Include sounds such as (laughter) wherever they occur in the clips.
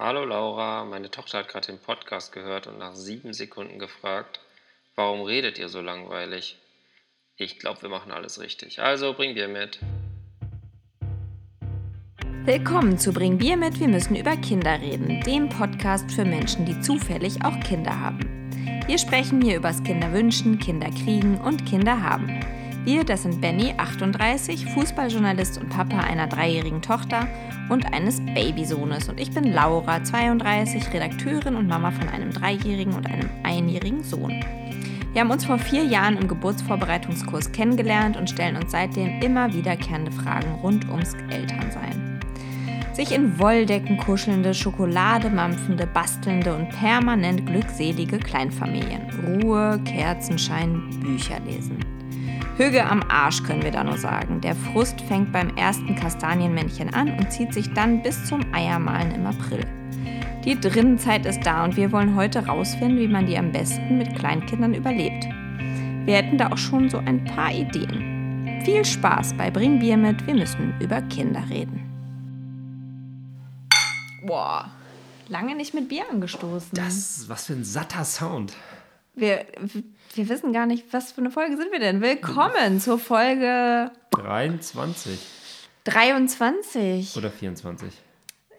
Hallo Laura, meine Tochter hat gerade den Podcast gehört und nach sieben Sekunden gefragt, warum redet ihr so langweilig? Ich glaube, wir machen alles richtig. Also bring Bier mit. Willkommen zu Bring Bier mit, wir müssen über Kinder reden, dem Podcast für Menschen, die zufällig auch Kinder haben. Wir sprechen hier übers Kinderwünschen, Kinderkriegen und Kinder haben. Wir, das sind Benny, 38, Fußballjournalist und Papa einer dreijährigen Tochter und eines Babysohnes. Und ich bin Laura, 32, Redakteurin und Mama von einem dreijährigen und einem einjährigen Sohn. Wir haben uns vor vier Jahren im Geburtsvorbereitungskurs kennengelernt und stellen uns seitdem immer wiederkehrende Fragen rund ums Elternsein. Sich in Wolldecken kuschelnde, Schokolade mampfende, bastelnde und permanent glückselige Kleinfamilien. Ruhe, Kerzenschein, Bücher lesen. Hüge am Arsch können wir da nur sagen. Der Frust fängt beim ersten Kastanienmännchen an und zieht sich dann bis zum Eiermalen im April. Die Drinnenzeit ist da und wir wollen heute rausfinden, wie man die am besten mit Kleinkindern überlebt. Wir hätten da auch schon so ein paar Ideen. Viel Spaß bei Bring Bier mit, wir müssen über Kinder reden. Boah, lange nicht mit Bier angestoßen. Das, was für ein satter Sound. Wir, wir wissen gar nicht, was für eine Folge sind wir denn. Willkommen zur Folge 23 23. oder 24.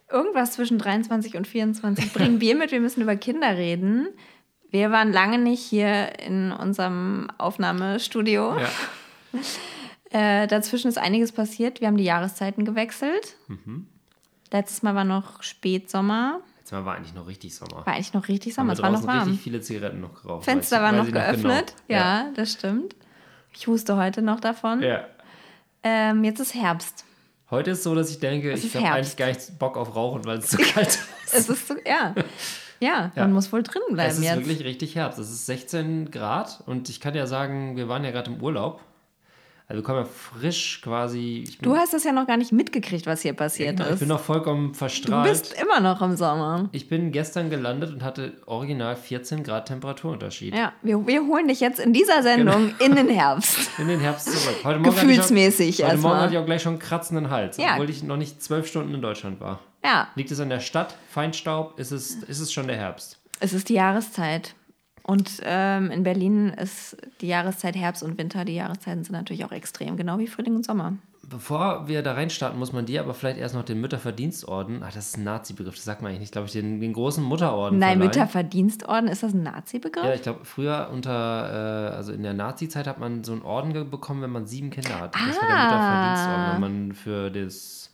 Irgendwas zwischen 23 und 24. Bringen Bier mit, wir müssen über Kinder reden. Wir waren lange nicht hier in unserem Aufnahmestudio. Ja. Äh, dazwischen ist einiges passiert. Wir haben die Jahreszeiten gewechselt. Mhm. Letztes Mal war noch Spätsommer. Jetzt mal war eigentlich noch richtig Sommer. War eigentlich noch richtig Sommer. Es war noch warm. richtig viele Zigaretten noch geraucht. Fenster weiß- war weiß noch ich geöffnet. genau. Ja, das stimmt. Ich huste heute noch davon. ja. Ähm, jetzt ist Herbst. Heute ist so, dass ich denke, Es ich habe eigentlich gar nicht Bock auf Rauchen, weil es so (laughs) kalt ist. Es ist so, ja. Ja, Ja. man muss wohl drin bleiben Es ist jetzt. wirklich richtig Herbst. Es ist 16 Grad und ich kann ja sagen, wir waren ja gerade im Urlaub. Also wir kommen ja frisch quasi. Ich Du hast das ja noch gar nicht mitgekriegt, was hier passiert Genau, ich ist. bin noch vollkommen Du verstrahlt. bist immer noch im Sommer. ich bin gestern gelandet und hatte original 14 Grad Temperaturunterschied. Ja, wir, wir holen dich jetzt in dieser Sendung in den Herbst. (laughs) In den Herbst zurück. Heute Morgen ich Gefühlsmäßig Heute Morgen erstmal. hatte ich auch gleich schon einen kratzenden Hals, Ja. obwohl ich noch nicht zwölf Stunden in Deutschland war. Ja, Liegt es an der Stadt? Feinstaub? Ist es, ist es schon der Herbst? es ist die Jahreszeit. Und ähm, in Berlin ist die Jahreszeit Herbst und Winter. Die Jahreszeiten sind natürlich auch extrem, genau wie Frühling und Sommer. Bevor wir da reinstarten, muss man dir aber vielleicht erst noch den Mütterverdienstorden, ach, das ist ein Nazi-Begriff, das sagt man eigentlich nicht, glaube ich, den, den großen Mutterorden Nein, verleihen. Mütterverdienstorden, ist das ein Nazi-Begriff? Ja, ich glaube, früher unter, äh, also in der Nazi-Zeit hat man so einen Orden bekommen, wenn man sieben Kinder hat. Das war der Ah. Mütterverdienstorden, wenn man für das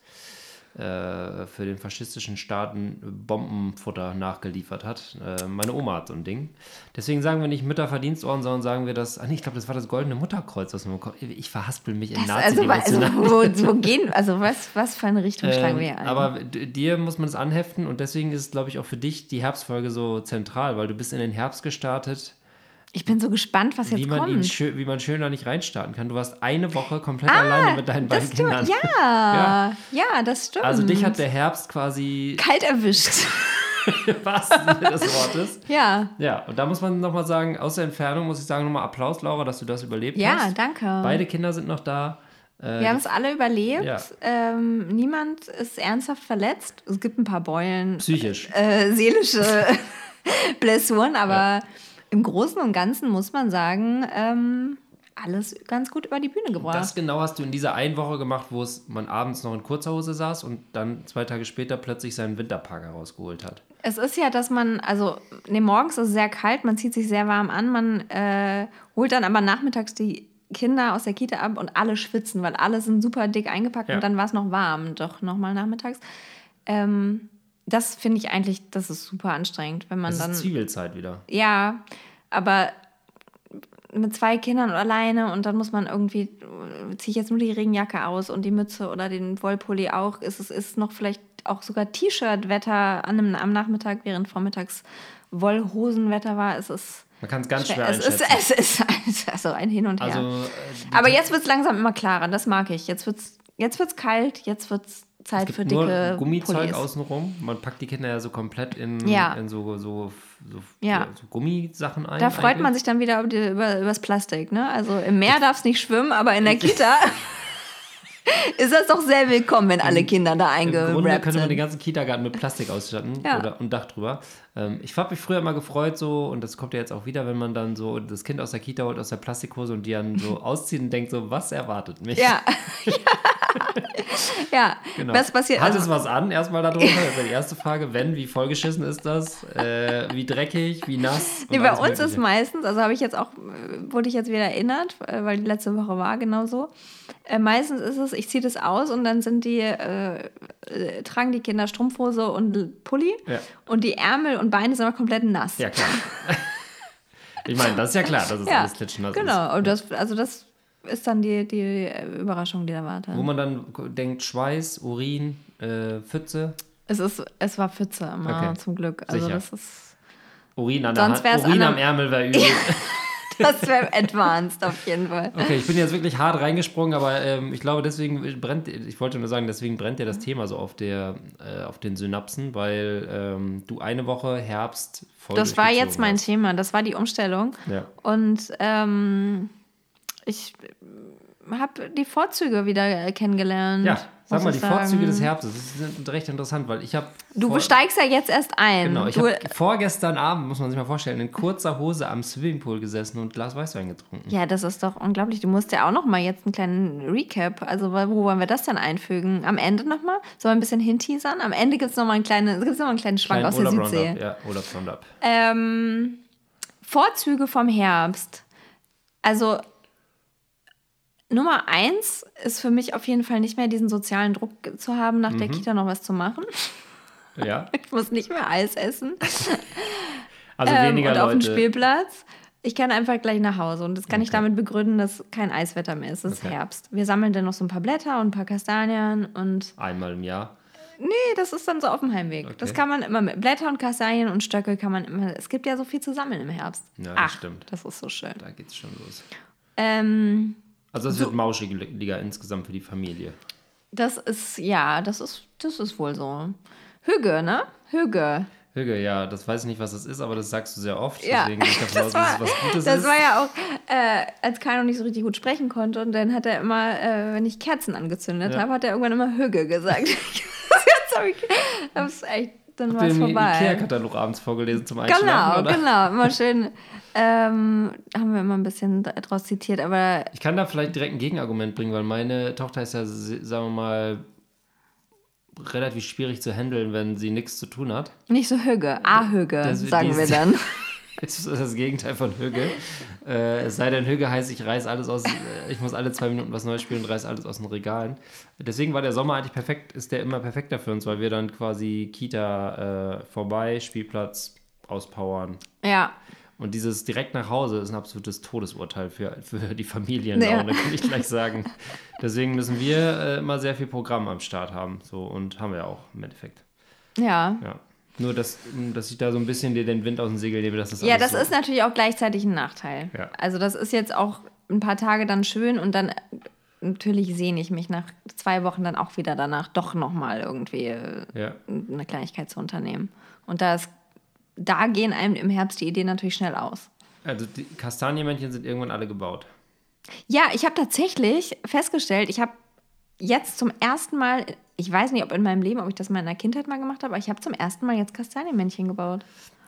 äh, für den faschistischen Staaten Bombenfutter nachgeliefert hat. Äh, meine Oma hat so ein Ding. Deswegen sagen wir nicht Mütterverdienstorden, sondern sagen wir das. Ah, nee, ich glaube, das war das goldene Mutterkreuz, was man bekommt. Ich verhaspel mich in Das, also, also wo, wo gehen, also was, was für eine Richtung schlagen wir Ähm, ein? aber dir muss man es anheften und deswegen ist, glaube ich, auch für dich die Herbstfolge so zentral, weil du bist in den Herbst gestartet, ich bin so gespannt, was jetzt wie man, ihn kommt. schö wie man schön da nicht reinstarten kann. Du warst eine Woche komplett alleine mit deinen beiden Ah. Kindern. (laughs) Ja, ja, das stimmt. Also dich hat der Herbst quasi kalt erwischt. (laughs) Sinne des Wortes. (laughs) ja. Ja, und da muss man nochmal sagen, aus der Entfernung muss ich sagen, nochmal Applaus, Laura, dass du das überlebt Ja, hast. danke. Beide Kinder sind noch da. Äh, Wir haben es alle überlebt. Ja. Ähm, niemand ist ernsthaft verletzt. Es gibt ein paar Beulen, psychisch. äh, seelische Blessuren, aber im Großen und Ganzen muss man sagen, ähm, alles ganz gut über die Bühne gebracht. Das genau hast du in dieser einen Woche gemacht, wo es man abends noch in kurzer Hose saß und dann zwei Tage später plötzlich seinen Winterpark herausgeholt hat. Es ist ja, dass man, also nee, morgens ist es sehr kalt, man zieht sich sehr warm an, man äh, holt dann aber nachmittags die Kinder aus der Kita ab und alle schwitzen, weil alle sind super dick eingepackt Ja. und dann war es noch warm, doch nochmal nachmittags. Ähm, das finde ich eigentlich, das ist super anstrengend, wenn man Es dann. ist Zwiebelzeit wieder. Ja, aber mit zwei Kindern alleine und dann muss man irgendwie, ziehe ich jetzt nur die Regenjacke aus und die Mütze oder den Wollpulli auch. Es ist, noch vielleicht auch sogar T-Shirt-Wetter an einem, am Nachmittag, während vormittags Wollhosenwetter war. Es ist, Man kann es ganz schwer es ist, einschätzen. es ist (laughs) also ein Hin und Her. also, äh, aber jetzt wird es langsam immer klarer, das mag ich. Jetzt wird es jetzt wird's kalt, jetzt wird es Zeit für gibt nur dicke Gummizeug Pullis. außenrum. Man packt die Kinder ja so komplett in, Ja. in so, so, so, Ja. so Gummisachen ein. Da freut man eigentlich. sich dann wieder über, die, über, über das Plastik. Ne? Also im Meer darf es nicht schwimmen, aber in der Kita (laughs) ist das doch sehr willkommen, wenn alle Kinder da Im Grunde eingerappt könnte man den sind. ganzen Kindergarten mit Plastik ausstatten Ja. oder und Dach drüber. Ähm, ich habe mich früher immer gefreut so und das kommt ja jetzt auch wieder, wenn man dann so das Kind aus der Kita holt aus der Plastikhose und die dann so (laughs) auszieht und denkt so, was erwartet mich? Ja. (laughs) ja. (laughs) Genau. Was passiert? Hat also- es was an? Erstmal darunter. Das wäre die erste Frage. Wenn, wie vollgeschissen ist das? Äh, wie dreckig, wie nass? Nee, bei uns ist Mögliche. meistens, also habe ich jetzt auch, wurde ich jetzt wieder erinnert, äh, weil die letzte Woche war genauso. Äh, meistens ist es, ich ziehe das aus und dann sind die, äh, äh, tragen die Kinder Strumpfhose und Pulli Ja. und die Ärmel und Beine sind aber komplett nass. Ja, klar. (laughs) ich meine, das ist ja klar, dass es Ja, alles klitschnass ist. genau. Und das, also das ist dann die, die Überraschung, die da wartet. Wo man dann denkt, Schweiß, Urin, äh, Pfütze. Es, ist, es war Pfütze immer, Okay. zum Glück. Also Sicher. das ist, Urin an Sonst der Hand. Urin am Ärmel wäre (laughs) übel. das wäre advanced auf jeden Fall. Okay, ich bin jetzt wirklich hart reingesprungen, aber ähm, ich glaube, deswegen brennt, ich wollte nur sagen, deswegen brennt dir das Thema so auf, der, äh, auf den Synapsen, weil ähm, du eine Woche Herbst voll Das war jetzt mein hast. Thema, das war die Umstellung. Ja. Und ähm, ich habe die Vorzüge wieder kennengelernt. Ja, sag mal, die sagen. Vorzüge des Herbstes. Das ist recht interessant, weil ich habe. Du steigst ja jetzt erst ein. Genau, ich habe vorgestern Abend, muss man sich mal vorstellen, in kurzer Hose am Swimmingpool gesessen und ein Glas Weißwein getrunken. ja, das ist doch unglaublich. Du musst ja auch noch mal jetzt einen kleinen Recap. Also, wo wollen wir das denn einfügen? Am Ende noch mal? Sollen wir ein bisschen hinteasern? Am Ende gibt es noch mal einen kleinen, gibt's noch mal einen kleinen Schwank Kleinen aus der Südsee. Roundup. Ja, Urlaubs Roundup. Ähm, Vorzüge vom Herbst. Also Nummer eins ist für mich auf jeden Fall nicht mehr diesen sozialen Druck zu haben, nach Mhm. der Kita noch was zu machen. Ja, (laughs) Ich muss nicht mehr Eis essen (laughs) also ähm, weniger und auf dem Leute. Spielplatz. Ich kann einfach gleich nach Hause und das kann ich Okay. damit begründen, dass kein Eiswetter mehr ist. Es ist Okay. Herbst. Wir sammeln dann noch so ein paar Blätter und ein paar Kastanien und Einmal im Jahr. nee, das ist dann so auf dem Heimweg. Das Okay. kann man immer mit Blätter und Kastanien und Stöcke kann man immer. Es gibt ja so viel zu sammeln im Herbst. Ja, das Ach, stimmt. Das ist so schön. Da geht's schon los. Ähm, Also es wird mauschiger insgesamt für die Familie. das ist, ja, das ist, das ist wohl so. Hüge, ne? Hüge. Hüge, ja, das weiß ich nicht, was das ist, aber das sagst du sehr oft. Ja, Deswegen ich davon aus, dass es was Gutes das ist. war ja auch, äh, als Kai noch nicht so richtig gut sprechen konnte und dann hat er immer, äh, wenn ich Kerzen angezündet Ja. habe, hat er irgendwann immer Hüge gesagt. (laughs) Jetzt habe ich, das ist echt, dann war es ihr den vorbei. Ikea-Katalog abends vorgelesen zum Einschlafen? Genau, oder? genau, immer schön, ähm, haben wir immer ein bisschen draus zitiert, aber Ich kann da vielleicht direkt ein Gegenargument bringen, weil meine Tochter ist ja, sagen wir mal, relativ schwierig zu handeln, wenn sie nichts zu tun hat. nicht so Das- die sagen wir dann. (laughs) Ist das Gegenteil von Hüge. Äh, es sei denn, Hüge heißt, ich reiß alles aus, äh, ich muss alle zwei Minuten was Neues spielen und reiß alles aus den Regalen. Deswegen war der Sommer eigentlich perfekt, ist der immer perfekter für uns, weil wir dann quasi Kita äh, vorbei, Spielplatz auspowern. Ja, Und dieses direkt nach Hause ist ein absolutes Todesurteil für, für die Familienlaune, Ja. kann ich gleich sagen. Deswegen müssen wir äh, immer sehr viel Programm am Start haben. So, und haben wir auch im Endeffekt. ja. Ja. Nur, dass, dass ich da so ein bisschen dir den Wind aus dem Segel nehme, dass das Ja, das so ist natürlich auch gleichzeitig ein Nachteil. Ja. Also das ist jetzt auch ein paar Tage dann schön und dann natürlich sehne ich mich nach zwei Wochen dann auch wieder danach doch nochmal irgendwie äh, Ja. eine Kleinigkeit zu unternehmen. Und da, ist, da gehen einem im Herbst die Ideen natürlich schnell aus. Also die Kastanienmännchen sind irgendwann alle gebaut. Ja, ich habe tatsächlich festgestellt, ich habe jetzt zum ersten Mal, ich weiß nicht, ob in meinem Leben, ob ich das mal in der Kindheit mal gemacht habe, aber ich habe zum ersten Mal jetzt Kastanienmännchen gebaut.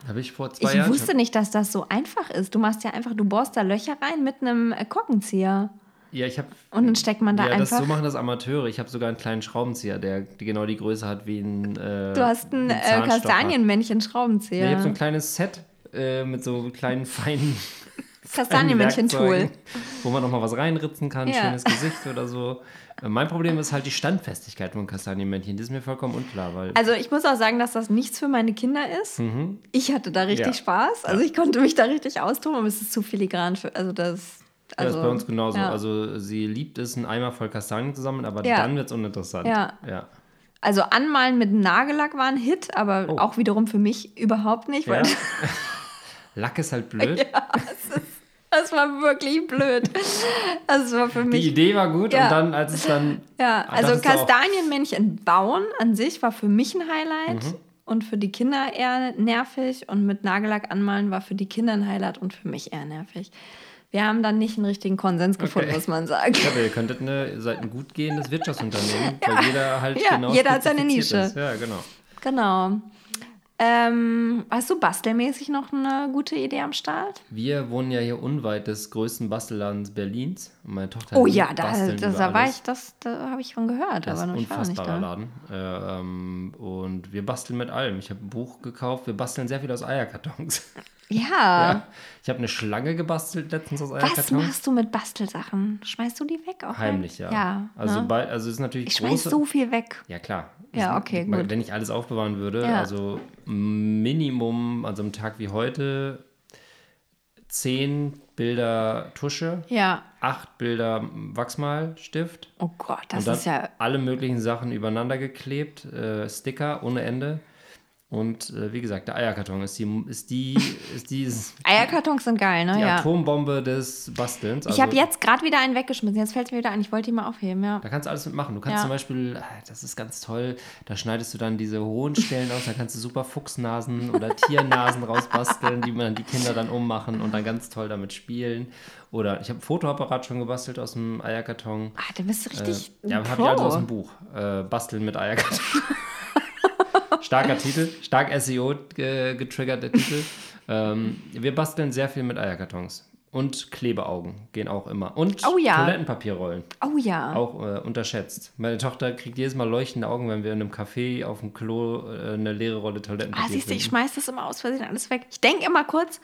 Habe ich vor zwei Ich Jahren. wusste nicht, dass das so einfach ist. Du machst ja einfach, du bohrst da Löcher rein mit einem äh, Korkenzieher. ja, ich habe. Und dann steckt man da Ja, das, einfach. so machen das Amateure. Ich habe sogar einen kleinen Schraubenzieher, der genau die Größe hat wie ein. Äh, du hast ein ein äh, Zahnstocher. Kastanienmännchen-Schraubenzieher. Ja, ich habe so ein kleines Set äh, mit so kleinen feinen (laughs) Kastanienmännchen-Tool. Wo man nochmal was reinritzen kann, Ja. schönes Gesicht oder so. Mein Problem ist halt die Standfestigkeit von Kastanienmännchen. Das ist mir vollkommen unklar, weil. Also ich muss auch sagen, dass das nichts für meine Kinder ist. Ich hatte da richtig Mhm. Ja. Spaß. Also ich konnte mich da richtig austoben, aber es ist zu filigran für. Also das. ja, Also, das ist bei uns genauso. Ja. Also sie liebt es, einen Eimer voll Kastanien zu sammeln, aber Ja. dann wird es uninteressant. Ja. ja. Also anmalen mit Nagellack war ein Hit, aber Oh. auch wiederum für mich überhaupt nicht, Ja. (laughs) Lack ist halt blöd. (laughs) das war wirklich blöd. Das war für Die mich. Idee war gut Ja. und dann, als es dann. (laughs) Ja, Ah, also Kastanienmännchen bauen an sich war für mich ein Highlight Mhm. und für die Kinder eher nervig und mit Nagellack anmalen war für die Kinder ein Highlight und für mich eher nervig. Wir haben dann nicht einen richtigen Konsens gefunden, Okay. muss man sagen. Ja, aber ihr könntet eine, seid ein gut gehendes Wirtschaftsunternehmen, (laughs) weil jeder halt Ja, genau jeder hat seine Nische. Ist. Ja, genau. Genau. Ähm, hast du bastelmäßig noch eine gute Idee am Start? Wir wohnen ja hier unweit des größten Bastelladens Berlins. Und meine Tochter Oh ja, da, das, da war ich, das, da habe ich von gehört, Das ist aber ein noch ich war noch nicht unfassbarer. Laden. Äh, ähm, und wir basteln mit allem. Ich habe ein Buch gekauft. Wir basteln sehr viel aus Eierkartons. (laughs) Ja. Ja. Ich habe eine Schlange gebastelt letztens aus Was Eierkartons. machst du mit Bastelsachen? Schmeißt du die weg auch? Heimlich, ja. Ja. Also, ne? bei, also ist natürlich ich schmeiß große. so viel weg. Ja, klar. Ja, okay, gut. Wenn ich alles aufbewahren würde, Ja. also Minimum an so einem Tag wie heute, zehn Bilder Tusche, Ja. acht Bilder Wachsmalstift. Oh Gott, das ist ja. alle möglichen Sachen übereinander geklebt, äh, Sticker ohne Ende. Und äh, wie gesagt, der Eierkarton ist die, ist die, ist die, (laughs) Eierkartons sind geil, ne? die ja. Atombombe des Bastelns. Ich Also, habe jetzt gerade wieder einen weggeschmissen. Jetzt fällt es mir wieder ein. Ich wollte ihn mal aufheben, ja. Da kannst du alles mitmachen. Du kannst Ja. zum Beispiel, ah, das ist ganz toll, da schneidest du dann diese hohen Stellen aus, da kannst du super Fuchsnasen oder Tiernasen rausbasteln, die man die Kinder dann ummachen und dann ganz toll damit spielen. Oder ich habe ein Fotoapparat schon gebastelt aus dem Eierkarton. Ah, da bist du richtig. Äh, ja, habe ich Pro. aus dem Buch. Äh, Basteln mit Eierkarton. (laughs) Starker Titel, stark SEO ge getriggert der Titel. Ähm, wir basteln sehr viel mit Eierkartons. Und Klebeaugen gehen auch immer. Und Oh ja. Toilettenpapierrollen. Oh ja. Auch äh, unterschätzt. Meine Tochter kriegt jedes Mal leuchtende Augen, wenn wir in einem Café auf dem Klo äh, eine leere Rolle Toilettenpapier Ah, siehst du, ich schmeiß das immer aus Versehen alles weg. Ich denke immer kurz,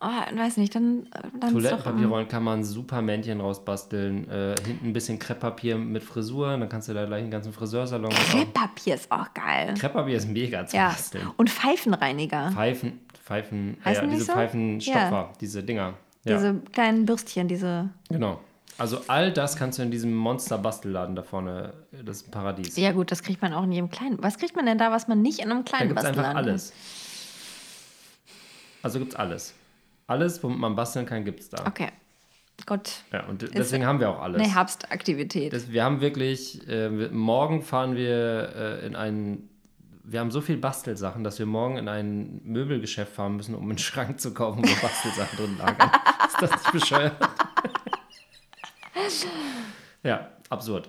oh, weiß nicht, dann, dann Toilettenpapierrollen kann man super Männchen rausbasteln. Äh, hinten ein bisschen Krepppapier mit Frisur. Dann kannst du da gleich einen ganzen Friseursalon machen. Krepppapier ist auch geil. Krepppapier ist mega zu Ja. basteln. Und Pfeifenreiniger. Pfeifen, Pfeifen, Heißen ja, die diese so? Pfeifenstopfer, diese Dinger. Ja, Diese kleinen Bürstchen, diese. genau. Also all das kannst du in diesem Monster-Bastelladen da vorne, das ist ein Paradies. Ja, gut, das kriegt man auch in jedem kleinen. Was kriegt man denn da, was man nicht in einem Da kleinen gibt es einfach Bastelladen alles. Also gibt es alles. Alles, womit man basteln kann, gibt es da. Okay. Gut. Ja, und deswegen haben wir auch alles. Eine Herbstaktivität. Das, wir haben wirklich, äh, wir, morgen fahren wir äh, in einen, wir haben so viel Bastelsachen, dass wir morgen in ein Möbelgeschäft fahren müssen, um einen Schrank zu kaufen, wo Bastelsachen drin lagern. (laughs) Ist das nicht bescheuert? ja, absurd.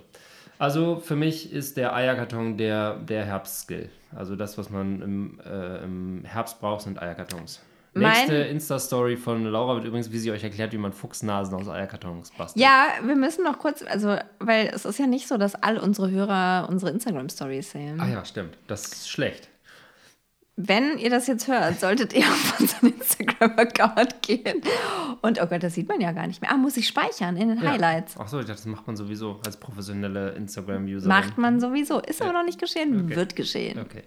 Also für mich ist der Eierkarton der, der Herbstskill. Also das, was man im, äh, im Herbst braucht, sind Eierkartons. Nächste Insta-Story von Laura wird übrigens, wie sie euch erklärt, wie man Fuchsnasen aus Eierkartons bastelt. Ja, wir müssen noch kurz, also, weil es ist ja nicht so, dass all unsere Hörer unsere Instagram-Stories sehen. Ah ja, stimmt. Das ist schlecht. Wenn ihr das jetzt hört, solltet ihr auf unseren Instagram-Account gehen. Und oh Gott, das sieht man ja gar nicht mehr. Ah, muss ich speichern in den Ja. Highlights. Ach so, ich dachte, das macht man sowieso als professionelle Instagram-User. Macht man sowieso. Ist aber noch nicht geschehen, Okay. wird geschehen. Okay.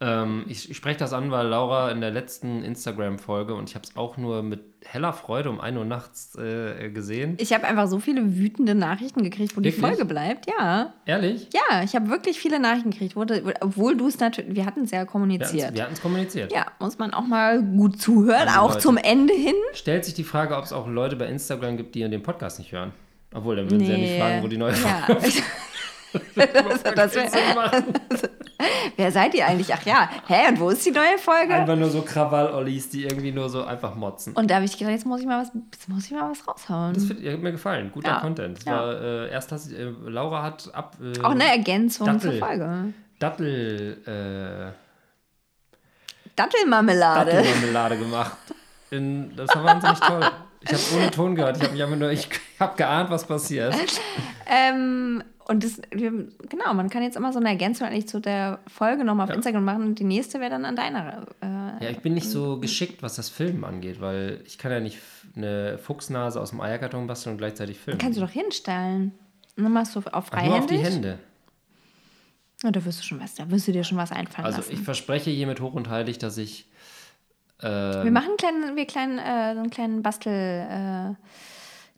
Ähm, ich ich spreche das an, weil Laura in der letzten Instagram-Folge und ich habe es auch nur mit heller Freude um 1 Uhr nachts äh, gesehen. Ich habe einfach so viele wütende Nachrichten gekriegt, wo die Wirklich? Folge bleibt. Ja. Ehrlich? Ja, ich habe wirklich viele Nachrichten gekriegt, wo, obwohl du es natürlich, wir hatten es ja kommuniziert. Wir hatten es kommuniziert. Ja, muss man auch mal gut zuhören, Also auch Leute. zum Ende hin. Stellt sich die Frage, ob es auch Leute bei Instagram gibt, die den Podcast nicht hören. Obwohl, dann würden sie ja nicht fragen, wo die neue ja. Folge (laughs) das, das wär. Wer seid ihr eigentlich? Ach ja, hä, und wo ist die neue Folge? Einfach nur so Krawall-Ollis, die irgendwie nur so einfach motzen. Und da habe ich gedacht, jetzt muss ich mal was, jetzt muss ich mal was raushauen. Das find, hat mir gefallen. Guter Ja. Content. Das Ja. war, äh, erst hast, äh, Laura hat ab. Äh, auch eine Ergänzung Dattel. zur Folge. Dattel. Äh, Dattelmarmelade. Dattelmarmelade gemacht. In, das war wahnsinnig toll. Ich habe ohne Ton gehört. Ich habe mich einfach nur, ich habe geahnt, was passiert. (laughs) Ähm, und das, genau, man kann jetzt immer so eine Ergänzung eigentlich zu der Folge nochmal auf Ja. Instagram machen und die nächste wäre dann an deiner. Äh, Ja, ich bin nicht so geschickt, was das Filmen angeht, weil ich kann ja nicht eine Fuchsnase aus dem Eierkarton basteln und gleichzeitig filmen. kannst du doch hinstellen. Und dann machst du auf Ach, nur auf die freihändig. Hände. Ja, da wirst du schon was, da wirst du dir schon was einfallen Also lassen. ich verspreche hiermit hoch und heilig, dass ich ähm, wir machen einen kleinen, wir kleinen, äh, so einen kleinen Bastel, äh,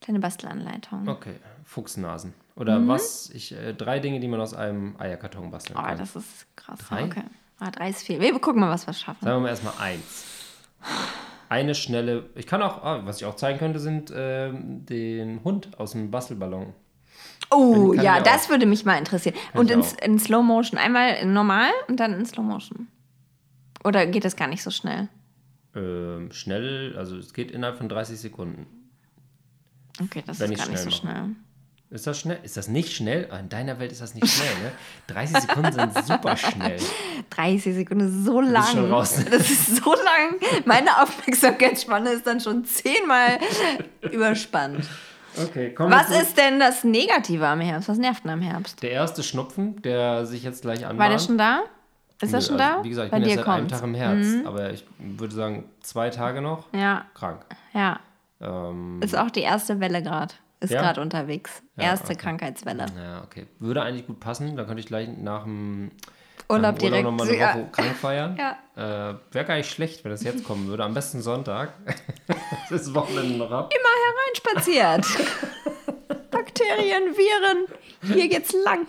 kleine Bastelanleitung. Okay, Fuchsnasen. Oder was? Ich, äh, drei Dinge, die man aus einem Eierkarton basteln Oh, kann. das ist krass. Drei? Okay. Ah, drei ist viel. Wir gucken mal, was wir schaffen. Sagen wir mal erstmal eins. Eine schnelle. Ich kann auch, ah, was ich auch zeigen könnte, sind ähm, den Hund aus dem Bastelballon. Oh, Kann ja, ich auch. das würde mich mal interessieren. und ich in, in Slow Motion. Einmal in normal und dann in Slow Motion. Oder geht das gar nicht so schnell? Ähm, schnell, also es geht innerhalb von 30 Sekunden. Okay, das Wenn ist gar nicht so schnell schnell. Ist das schnell? Ist das nicht schnell? Ah, In deiner Welt ist das nicht schnell, ne? (laughs) 30 Sekunden sind super schnell. 30 Sekunden ist so lang. schon raus. (laughs) Das ist so lang. Meine Aufmerksamkeitsspanne ist dann schon zehnmal (laughs) überspannt. Okay, komm. Was ist denn das Negative am Herbst? Was nervt denn am Herbst? Der erste Schnupfen, der sich jetzt gleich anbahnt. War der schon da? Ist er schon also, da? Wie gesagt, ich Bei bin dir jetzt seit einem kommt's. Tag im Herbst, aber ich würde sagen, zwei Tage noch Ja, krank. ja. Ähm, Ist auch die erste Welle gerade. Ist Ja? gerade unterwegs. Ja, erste okay. Krankheitswelle. ja, okay. Würde eigentlich gut passen, dann könnte ich gleich nach dem Urlaub dem direkt. nochmal eine ja. Woche krank feiern. (laughs) Ja. Äh, Wäre gar nicht schlecht, wenn das jetzt kommen würde. Am besten Sonntag. (laughs) das ist Wochenende noch ab. Immer hereinspaziert. (laughs) Bakterien, Viren. Hier geht's lang.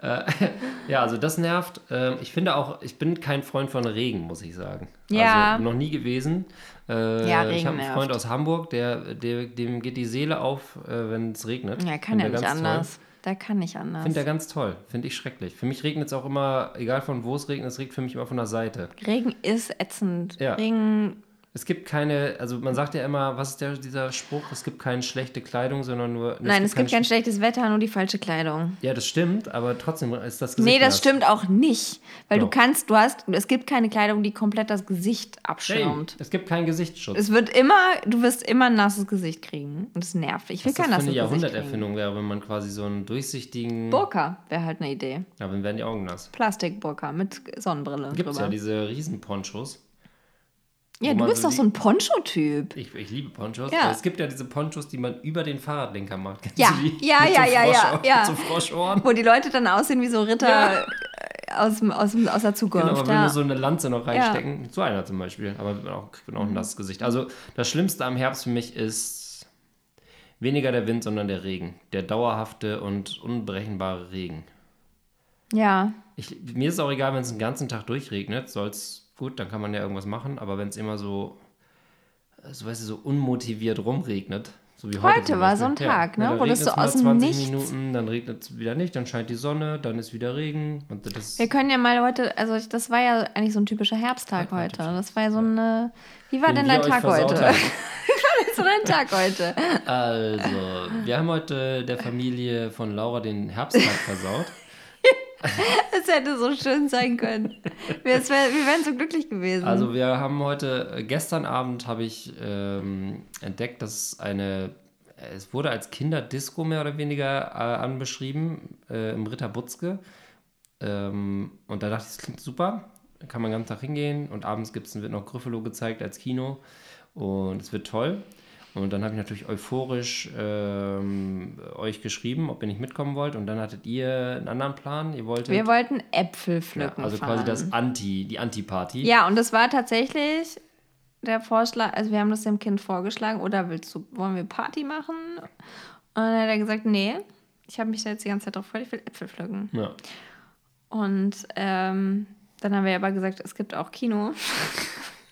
(laughs) Ja, also das nervt. Ähm, ich finde auch, ich bin kein Freund von Regen, muss ich sagen. Ja. Also noch nie gewesen. Äh, Ja, ich Regen habe einen Freund nervt. aus Hamburg, der, der, dem geht die Seele auf, äh, wenn es regnet. Ja, kann ja er nicht anders. Der kann nicht anders. Finde er ganz toll. Finde ich schrecklich. Für mich regnet es auch immer, egal von wo es regnet, es regnet für mich immer von der Seite. Regen ist ätzend. Ja. Regen, Es gibt keine, also man sagt ja immer, was ist der, dieser Spruch? Es gibt keine schlechte Kleidung, sondern nur. nein, es gibt kein kein schlechtes Wetter, nur die falsche Kleidung. Ja, das stimmt, aber trotzdem ist das Gesicht Nee, das stimmt auch nicht. Weil du Doch. kannst, du hast, es gibt keine Kleidung, die komplett das Gesicht abschirmt. es gibt keinen Gesichtsschutz. Es wird immer, du wirst immer ein nasses Gesicht kriegen. Und das nervt. Ich will kein das nasses eine Gesicht kriegen. Jahrhunderterfindung wäre, wenn man quasi so einen durchsichtigen. Burka wäre halt eine Idee. Ja, dann werden die Augen nass. Plastikburka mit Sonnenbrille Gibt es ja diese Riesenponchos. Ja, du man bist so doch so ein Poncho-Typ. Ich, ich liebe Ponchos. Ja. Es gibt ja diese Ponchos, die man über den Fahrradlenker macht. Kennst Ja, ja, ja, ja, ja, ja. Mit so Froschohren. Wo die Leute dann aussehen wie so Ritter Ja. äh, aus, aus, aus der Zukunft. Genau, aber wenn ja. wir so eine Lanze noch reinstecken, so einer zum Beispiel, aber mit auch, mit Mhm. auch ein nasses Gesicht. Also das Schlimmste am Herbst für mich ist weniger der Wind, sondern der Regen. Der dauerhafte und unberechenbare Regen. ja, Ich, mir ist es auch egal, wenn es den ganzen Tag durchregnet, soll's gut, dann kann man ja irgendwas machen, aber wenn es immer so, äh, so, weißt du, so unmotiviert rumregnet, so wie heute. Heute war so ein Tag, ne, dann wo das so aus dem 20 Nichts- Minuten, dann regnet es wieder nicht, dann scheint die Sonne, dann ist wieder Regen wir können ja mal heute, also das war ja eigentlich so ein typischer Herbsttag Ja, heute. Das war ja so eine, wie war den denn dein Tag heute? (laughs) wie war denn so dein Tag heute? Also, wir haben heute der Familie von Laura den Herbsttag versaut. (laughs) Das hätte so schön sein können. Wir, es wär, wir wären so glücklich gewesen. Also wir haben heute, äh, gestern Abend habe ich ähm, entdeckt, dass eine, es wurde als Kinderdisco mehr oder weniger äh, anbeschrieben äh, im Ritter Butzke. Ähm, und da dachte ich, das klingt super. Da kann man den ganzen Tag hingehen und abends gibt's, wird noch Gryffalo gezeigt als Kino und es wird toll. Und dann habe ich natürlich euphorisch ähm, euch geschrieben, ob ihr nicht mitkommen wollt. Und dann hattet ihr einen anderen Plan. Ihr wolltet wir wollten Äpfel ja, pflücken also fahren. quasi das Anti, die Anti-Party. Ja, und das war tatsächlich der Vorschlag, also wir haben das dem Kind vorgeschlagen, oder willst du, wollen wir Party machen? Und dann hat er gesagt, nee, ich habe mich da jetzt die ganze Zeit drauf gefreut, ich will Äpfel pflücken. Ja. Und ähm, dann haben wir aber gesagt, es gibt auch Kino.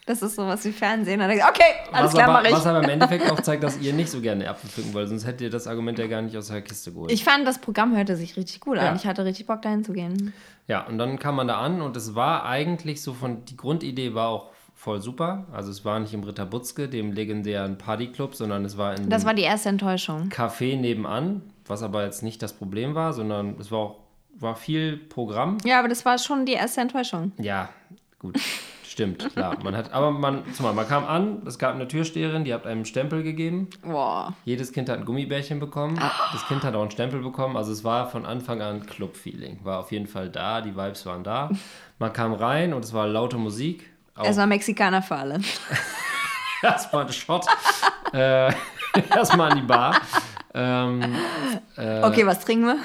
Das ist sowas wie Fernsehen. Dann okay, alles was, klar, aber, mach ich. was aber im Endeffekt (laughs) auch zeigt, dass ihr nicht so gerne Äpfel pflücken wollt, sonst hättet ihr das Argument ja gar nicht aus der Kiste geholt. Ich fand, das Programm hörte sich richtig gut Ja. an. Ich hatte richtig Bock, dahin zu gehen. ja, und dann kam man da an und es war eigentlich so von, die Grundidee war auch voll super. Also es war nicht im Ritter Butzke, dem legendären Partyclub, sondern es war in Das war die erste Enttäuschung. Café nebenan, was aber jetzt nicht das Problem war, sondern es war auch war viel Programm. Ja, aber das war schon die erste Enttäuschung. Ja, gut. (laughs) Stimmt, klar. Man hat, aber man, zumal, man kam an, es gab eine Türsteherin, die hat einem einen Stempel gegeben. Boah. Jedes Kind hat ein Gummibärchen bekommen. Das Kind hat auch einen Stempel bekommen. Also es war von Anfang an Club-Feeling. War auf jeden Fall da, die Vibes waren da. Man kam rein und es war laute Musik. Auch Erstmal Mexikaner für alle. (laughs) erstmal ein Shot. äh, (laughs) erstmal an die Bar. Ähm, Okay, was trinken wir?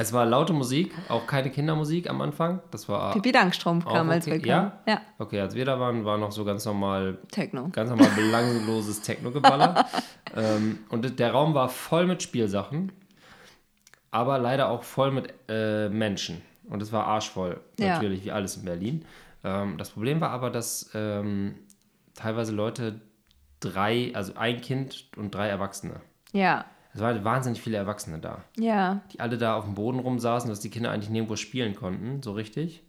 Es war laute Musik, auch keine Kindermusik am Anfang. Das war Pipi Langstrumpf kam, als okay. wir kamen. Ja? ja. Okay, als wir da waren, war noch so ganz normal Techno. Ganz normal belangloses Techno-Geballer. (laughs) ähm, und der Raum war voll mit Spielsachen, aber leider auch voll mit äh, Menschen. Und es war arschvoll, Ja. natürlich, wie alles in Berlin. Ähm, das Problem war aber, dass ähm, teilweise Leute drei, also ein Kind und drei Erwachsene. Ja. Es waren wahnsinnig viele Erwachsene da, Ja. die alle da auf dem Boden rumsaßen, dass die Kinder eigentlich nirgendwo spielen konnten, so richtig.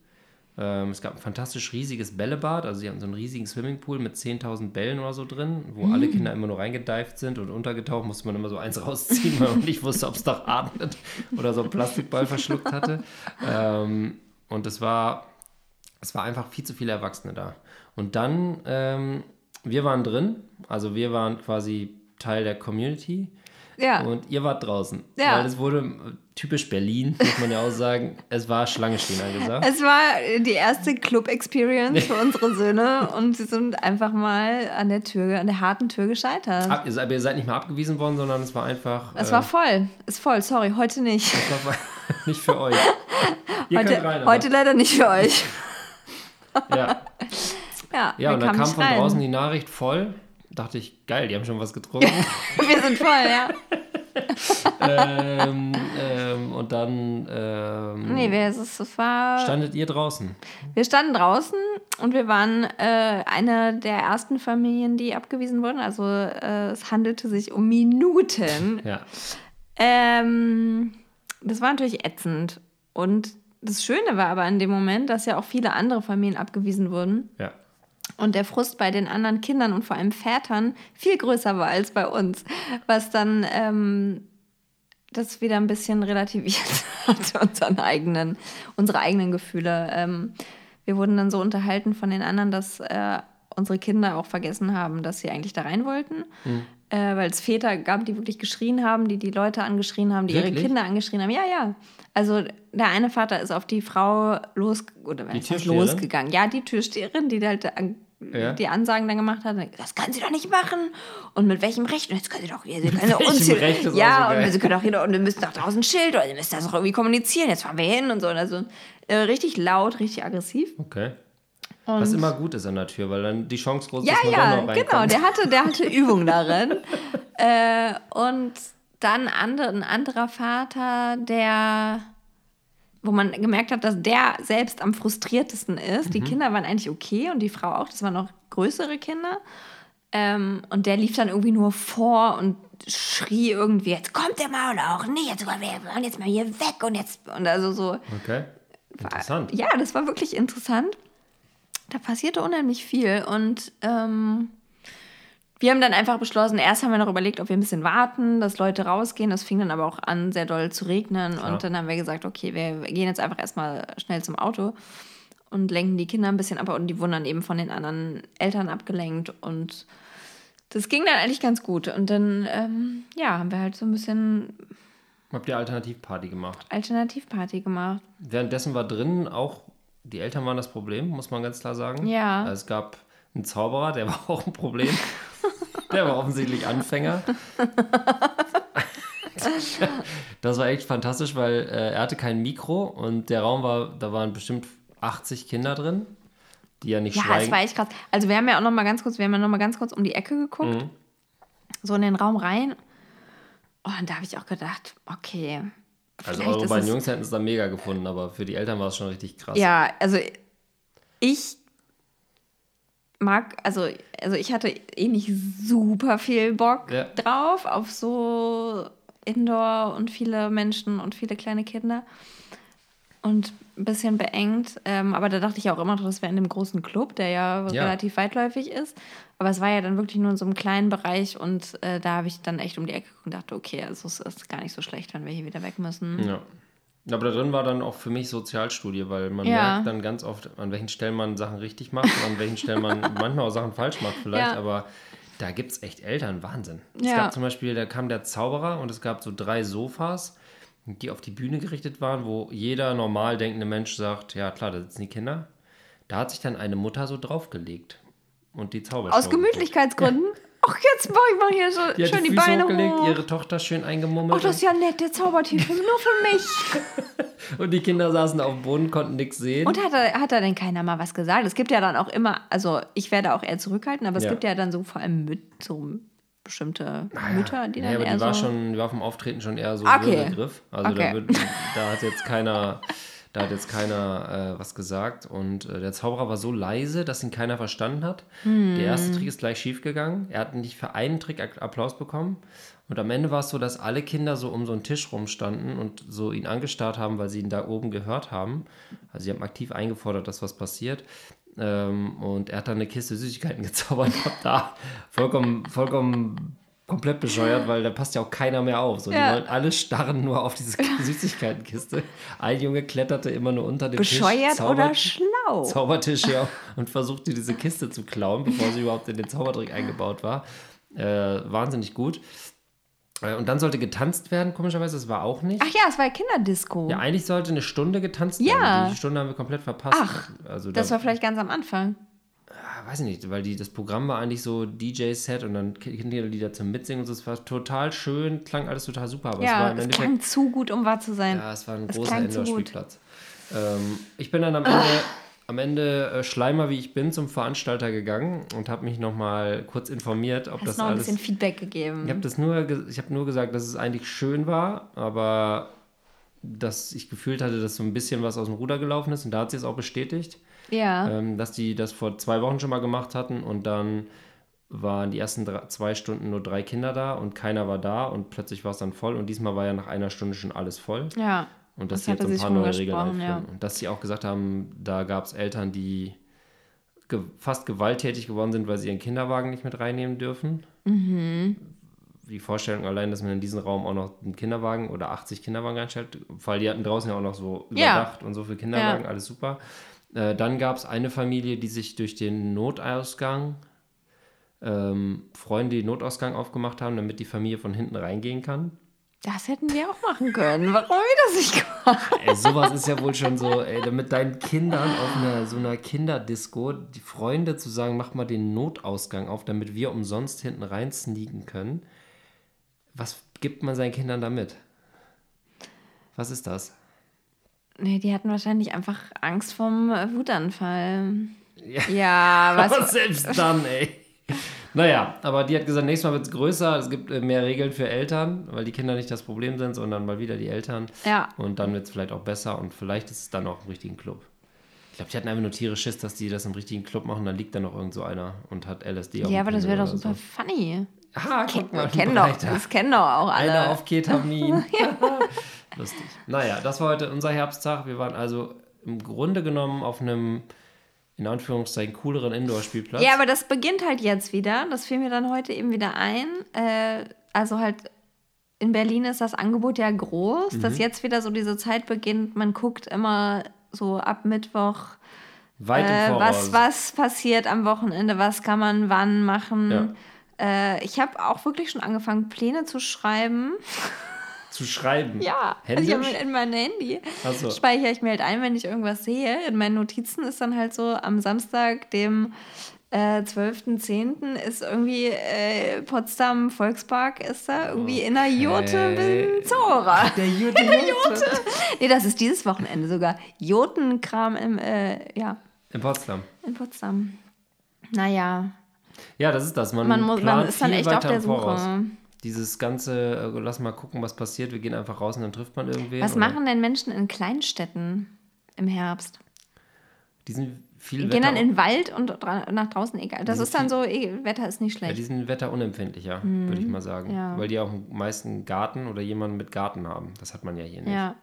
Ähm, es gab ein fantastisch riesiges Bällebad, also sie hatten so einen riesigen Swimmingpool mit 10.000 Bällen oder so drin, wo alle Kinder immer nur reingedived sind und untergetaucht, musste man immer so eins (laughs) rausziehen, weil man nicht wusste, ob es doch atmet oder so einen Plastikball verschluckt hatte. Ähm, und es war, es war einfach viel zu viele Erwachsene da. Und dann, ähm, wir waren drin, also wir waren quasi Teil der Community. Ja. Und ihr wart draußen. Ja. Weil es wurde typisch Berlin, muss man ja auch sagen. (laughs) Es war Schlange stehen angesagt. Es war die erste Club-Experience für (laughs) unsere Söhne und sie sind einfach mal an der Tür, an der harten Tür gescheitert. Ab, ihr seid- aber ihr seid nicht mehr abgewiesen worden, sondern es war einfach. Es äh, war voll. Ist voll, sorry, heute nicht. es war (laughs) nicht für euch. Ihr Heute, rein, heute leider nicht für euch. Ja, Ja, ja und dann kam von rein. draußen die Nachricht voll. Dachte ich, geil, die haben schon was getrunken. (laughs) Wir sind voll, ja. (laughs) ähm, ähm, und dann ähm, Nee, wir, es, es war, standet ihr draußen. wir standen draußen und wir waren äh, eine der ersten Familien, die abgewiesen wurden. Also äh, es handelte sich um Minuten. (laughs) Ja. Ähm, das war natürlich ätzend. Und das Schöne war aber in dem Moment, dass ja auch viele andere Familien abgewiesen wurden. Ja. Und der Frust bei den anderen Kindern und vor allem Vätern viel größer war als bei uns, was dann ähm, das wieder ein bisschen relativiert (laughs) hat, unseren eigenen, unsere eigenen Gefühle. Ähm, wir wurden dann so unterhalten von den anderen, dass äh, unsere Kinder auch vergessen haben, dass sie eigentlich da rein wollten. Äh, weil es Väter gab, die wirklich geschrien haben, die die Leute angeschrien haben, die ihre Wirklich? Kinder angeschrien haben. Ja, ja. Also der eine Vater ist auf die Frau los oder losgegangen. Ja, die Türsteherin, die halt an, Ja. die Ansagen dann gemacht hat. Das kann sie doch nicht machen. Und mit welchem Recht? Und jetzt können sie doch sie können uns hier, Ja, so geil. und sie können auch hier und wir müssen doch draußen ein Schild oder sie müssen das auch irgendwie kommunizieren. Jetzt fahren wir hin und so. Und Also äh, richtig laut, richtig aggressiv. Okay. Und Was immer gut ist an der Tür, weil dann die Chance groß ja, ist, dass man ja, noch genau. Der hatte, der hatte Übung darin. (laughs) äh, und dann andere, ein anderer Vater, der, wo man gemerkt hat, dass der selbst am frustriertesten ist. Mhm. Die Kinder waren eigentlich okay und die Frau auch. Das waren noch größere Kinder. Ähm, und der lief dann irgendwie nur vor und schrie irgendwie, jetzt kommt der mal oder auch nicht, jetzt, wir wollen jetzt mal hier weg und jetzt, und also so. Okay. Interessant. Ja, das war wirklich interessant. Da passierte unheimlich viel und ähm, wir haben dann einfach beschlossen, erst haben wir noch überlegt, ob wir ein bisschen warten, dass Leute rausgehen. Das fing dann aber auch an, sehr doll zu regnen. Und dann haben wir gesagt, okay, wir gehen jetzt einfach erstmal schnell zum Auto und lenken die Kinder ein bisschen ab. Und die wurden dann eben von den anderen Eltern abgelenkt. Und das ging dann eigentlich ganz gut. Und dann, ähm, ja, haben wir halt so ein bisschen Habt ihr Alternativparty gemacht? Alternativparty gemacht. Währenddessen war drinnen auch, die Eltern waren das Problem, muss man ganz klar sagen. Ja. Also es gab einen Zauberer, der (laughs) war auch ein Problem. der war offensichtlich Anfänger. (laughs) Das war echt fantastisch, weil äh, er hatte kein Mikro und der Raum war, da waren bestimmt 80 Kinder drin, die ja nicht Ja, schweigen. es war echt krass. Also wir haben ja auch noch mal ganz kurz, wir haben ja noch mal ganz kurz um die Ecke geguckt, Mhm. so in den Raum rein. Oh, und da habe ich auch gedacht, okay. Also vielleicht eure beiden Jungs hätten es dann mega gefunden, aber für die Eltern war es schon richtig krass. Ja, also ich mag, also, also ich hatte eh nicht super viel Bock Ja. drauf auf so Indoor und viele Menschen und viele kleine Kinder. Und ein bisschen beengt. Ähm, aber da dachte ich auch immer noch, das wäre in dem großen Club, der ja, Ja. relativ weitläufig ist. Aber es war ja dann wirklich nur in so einem kleinen Bereich und äh, da habe ich dann echt um die Ecke geguckt und dachte, okay, also es ist gar nicht so schlecht, wenn wir hier wieder weg müssen. Ja. Aber da drin war dann auch für mich Sozialstudie, weil man Ja. merkt dann ganz oft, an welchen Stellen man Sachen richtig macht und an welchen Stellen man (laughs) manchmal auch Sachen falsch macht vielleicht, Ja. aber da gibt es echt Eltern, Wahnsinn. Es gab zum Beispiel, da kam der Zauberer und es gab so drei Sofas, die auf die Bühne gerichtet waren, wo jeder normal denkende Mensch sagt, ja klar, da sitzen die Kinder. Da hat sich dann eine Mutter so draufgelegt und die Zaubershow Aus Gemütlichkeitsgründen. Ach, jetzt mach ich mal hier so Die schön die die, Beine hochgelegt, hoch. ihre Tochter schön eingemummelt. Ach, das ist ja nett, der Zaubertisch, nur für mich. (laughs) und die Kinder saßen auf dem Boden, konnten nichts sehen. Und hat, er, hat da denn keiner mal was gesagt? Es gibt ja dann auch immer, also ich werde auch eher zurückhalten, aber es Ja. gibt ja dann so vor allem mit, so bestimmte Mütter, die dann Ah Ja, aber die war so... schon, die war vom Auftreten schon eher so Okay. Würgegriff. Also Okay. da, wird, da hat jetzt keiner Da hat jetzt keiner äh, was gesagt. Und äh, der Zauberer war so leise, dass ihn keiner verstanden hat. Der erste Trick ist gleich schief gegangen. Er hat nicht für einen Trick Applaus bekommen. Und am Ende war es so, dass alle Kinder so um so einen Tisch rumstanden und so ihn angestarrt haben, weil sie ihn da oben gehört haben. Also sie haben aktiv eingefordert, dass was passiert. Ähm, und er hat dann eine Kiste Süßigkeiten (laughs) gezaubert. Hab da vollkommen, vollkommen komplett bescheuert, weil da passt ja auch keiner mehr auf. So, Ja. Die wollen alle starren nur auf diese (laughs) Süßigkeitenkiste. Ein Junge kletterte immer nur unter den Tisch. Bescheuert oder schlau? Zaubertisch ja (laughs) und versuchte diese Kiste zu klauen, bevor sie überhaupt in den Zaubertrick eingebaut war. Äh, wahnsinnig gut. Und dann sollte getanzt werden, komischerweise, das war auch nicht. Ach ja, es war Kinderdisco. Ja, eigentlich sollte eine Stunde getanzt Ja. werden. Die Stunde haben wir komplett verpasst. Ach, also das da, war vielleicht ganz am Anfang. ah, weiß ich nicht, weil die, das Programm war eigentlich so DJ-Set und dann Kinderlieder zum Mitsingen und so. Es war total schön, klang alles total super, aber es war Ja, im es Endeffekt klang zu gut, um wahr zu sein. Ja, es war ein Es großer. Indoor-Spielplatz. Ähm, ich bin dann am Ende, (laughs) am Ende äh, Schleimer, wie ich bin, zum Veranstalter gegangen und habe mich nochmal kurz informiert, ob Hast das noch ein alles. bisschen Feedback gegeben. Ich habe das nur, ich habe nur gesagt, dass es eigentlich schön war, aber dass ich gefühlt hatte, dass so ein bisschen was aus dem Ruder gelaufen ist und da hat sie es auch bestätigt, ja. ähm, dass die das vor zwei Wochen schon mal gemacht hatten und dann waren die ersten drei, zwei Stunden nur drei Kinder da und keiner war da und plötzlich war es dann voll und diesmal war ja nach einer Stunde schon alles voll. ja. Und dass Das sie jetzt ein paar neue Regeln einführen. ja. Und dass sie auch gesagt haben, da gab es Eltern, die ge fast gewalttätig geworden sind, weil sie ihren Kinderwagen nicht mit reinnehmen dürfen. Mhm. Die Vorstellung allein, dass man in diesen Raum auch noch einen Kinderwagen oder 80 Kinderwagen einstellt, weil die hatten draußen ja auch noch so Ja. überdacht und so für Kinderwagen, alles super. Äh, dann gab es eine Familie, die sich durch den Notausgang, ähm, Freunde, die den Notausgang aufgemacht haben, damit die Familie von hinten reingehen kann. Das hätten wir auch machen können. Warum haben wir das nicht gemacht? Ey, sowas ist ja wohl schon so, ey, mit deinen Kindern auf einer, so einer Kinderdisco, die Freunde zu sagen, mach mal den Notausgang auf, damit wir umsonst hinten rein sneaken können. Was gibt man seinen Kindern damit? Was ist das? Nee, die hatten wahrscheinlich einfach Angst vorm äh, Wutanfall. Ja. Ja, (laughs) Aber was? selbst dann, ey. Naja, aber die hat gesagt, nächstes Mal wird es größer, es gibt äh, mehr Regeln für Eltern, weil die Kinder nicht das Problem sind, sondern mal wieder die Eltern. Ja. Und dann wird es vielleicht auch besser und vielleicht ist es dann auch im richtigen Club. Ich glaube, die hatten einfach nur tierisch Schiss, dass die das im richtigen Club machen, dann liegt da noch irgend so einer und hat LSD Ja, aber das wäre doch super funny. So. Ah, guck mal, Kennen doch, das kennen doch auch alle. Einer auf Ketamin. (laughs) (laughs) Lustig. Naja, das war heute unser Herbsttag. Wir waren also im Grunde genommen auf einem, in Anführungszeichen, cooleren Indoor-Spielplatz. Ja, aber das beginnt halt jetzt wieder. Das fiel mir dann heute eben wieder ein. Äh, also halt in Berlin ist das Angebot ja groß, Mhm. dass jetzt wieder so diese Zeit beginnt. Man guckt immer so ab Mittwoch, Weit im äh, was, was passiert am Wochenende, was kann man wann machen. Ja. Äh, ich habe auch wirklich schon angefangen, Pläne zu schreiben. (laughs) Zu schreiben. Ja, also ich habe Händisch? in mein Handy so. speichere ich mir halt ein, wenn ich irgendwas sehe. In meinen Notizen ist dann halt so am Samstag, dem äh, 12.10. ist irgendwie äh, Potsdam Volkspark ist da irgendwie in der Okay. mit dem Zauberer. Der Jute. (laughs) Jute. Nee, das ist dieses Wochenende sogar. Jotenkram im, äh, ja, In Potsdam. in Potsdam. Naja, Ja, das ist das. Man, man, muss, man ist dann echt auf der im Voraus. Dieses ganze, äh, lass mal gucken, was passiert. Wir gehen einfach raus und dann trifft man irgendwen. Was oder- machen denn Menschen in Kleinstädten im Herbst? Die sind viel Die gehen dann in den Wald und nach draußen, egal. Das ist dann so, eh, Wetter ist nicht ja, schlecht. die sind wetterunempfindlicher, würde ich mal sagen. Mhm. ja. Weil die auch meist einen Garten oder jemanden mit Garten haben. Das hat man ja hier nicht. Ja.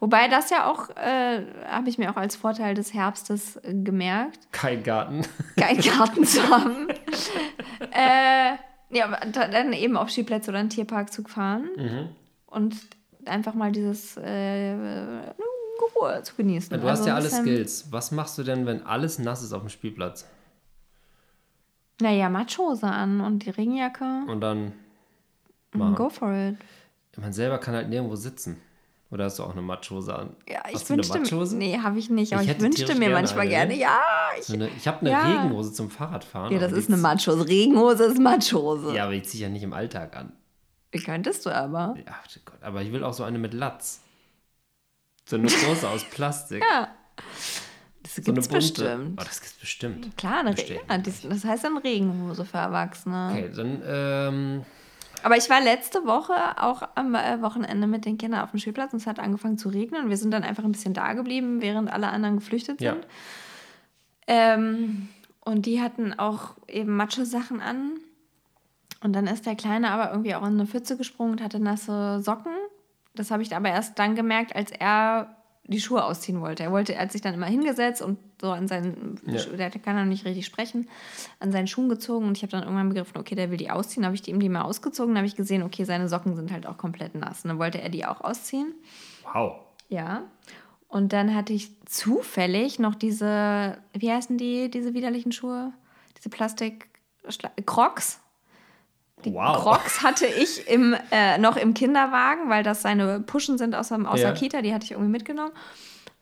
Wobei das ja auch, äh, habe ich mir auch als Vorteil des Herbstes äh, gemerkt, Kein Garten. keinen Garten zu haben. (laughs) äh, ja, dann eben auf Skiplätze oder einen Tierpark zu fahren Mhm. und einfach mal dieses äh, Ruhe zu genießen. Du hast Also ja alle Skills. Was machst du denn, wenn alles nass ist auf dem Spielplatz? Naja, Matschhose an und die Regenjacke. Und dann, Go for it. man selber kann halt nirgendwo sitzen. Oder hast du auch eine Matschhose an? Ja, ich hast wünschte Matschhose? Nee, habe ich nicht, aber Ich ich, wünschte mir gerne manchmal gerne. ne? Ja, ich, eine, ich habe eine Ja. Regenhose zum Fahrradfahren. ja, das ist eine Matschhose. Regenhose ist Matschhose. Ja, aber die ziehe ich ja nicht im Alltag an. Wie könntest du aber? Ja, Gott, aber ich will auch so eine mit Latz. So eine große aus Plastik. Ja. Das so gibt's bestimmt. Oh, das gibt's bestimmt. Klar, eine Re Bestellen ja, das, das heißt dann Regenhose für Erwachsene. Okay, dann, ähm, Aber ich war letzte Woche auch am äh, Wochenende mit den Kindern auf dem Spielplatz und es hat angefangen zu regnen und wir sind dann einfach ein bisschen da geblieben, während alle anderen geflüchtet Ja. sind. Ähm, und die hatten auch eben Matschesachen an. Und dann ist der Kleine aber irgendwie auch in eine Pfütze gesprungen und hatte nasse Socken. Das habe ich aber erst dann gemerkt, als er die Schuhe ausziehen wollte. Er wollte, er hat sich dann immer hingesetzt und so an seinen, Ja. Der kann noch nicht richtig sprechen, an seinen Schuhen gezogen und ich habe dann irgendwann begriffen, okay, der will die ausziehen. habe ich ihm die mal ausgezogen, habe ich gesehen, okay, seine Socken sind halt auch komplett nass. Und dann wollte er die auch ausziehen. Wow. Ja. Und dann hatte ich zufällig noch diese, wie heißen die, diese widerlichen Schuhe? Diese Plastik Crocs. Die Wow. Crocs hatte ich im, äh, noch im Kinderwagen, weil das seine Puschen sind aus, dem, aus Ja. der Kita, die hatte ich irgendwie mitgenommen.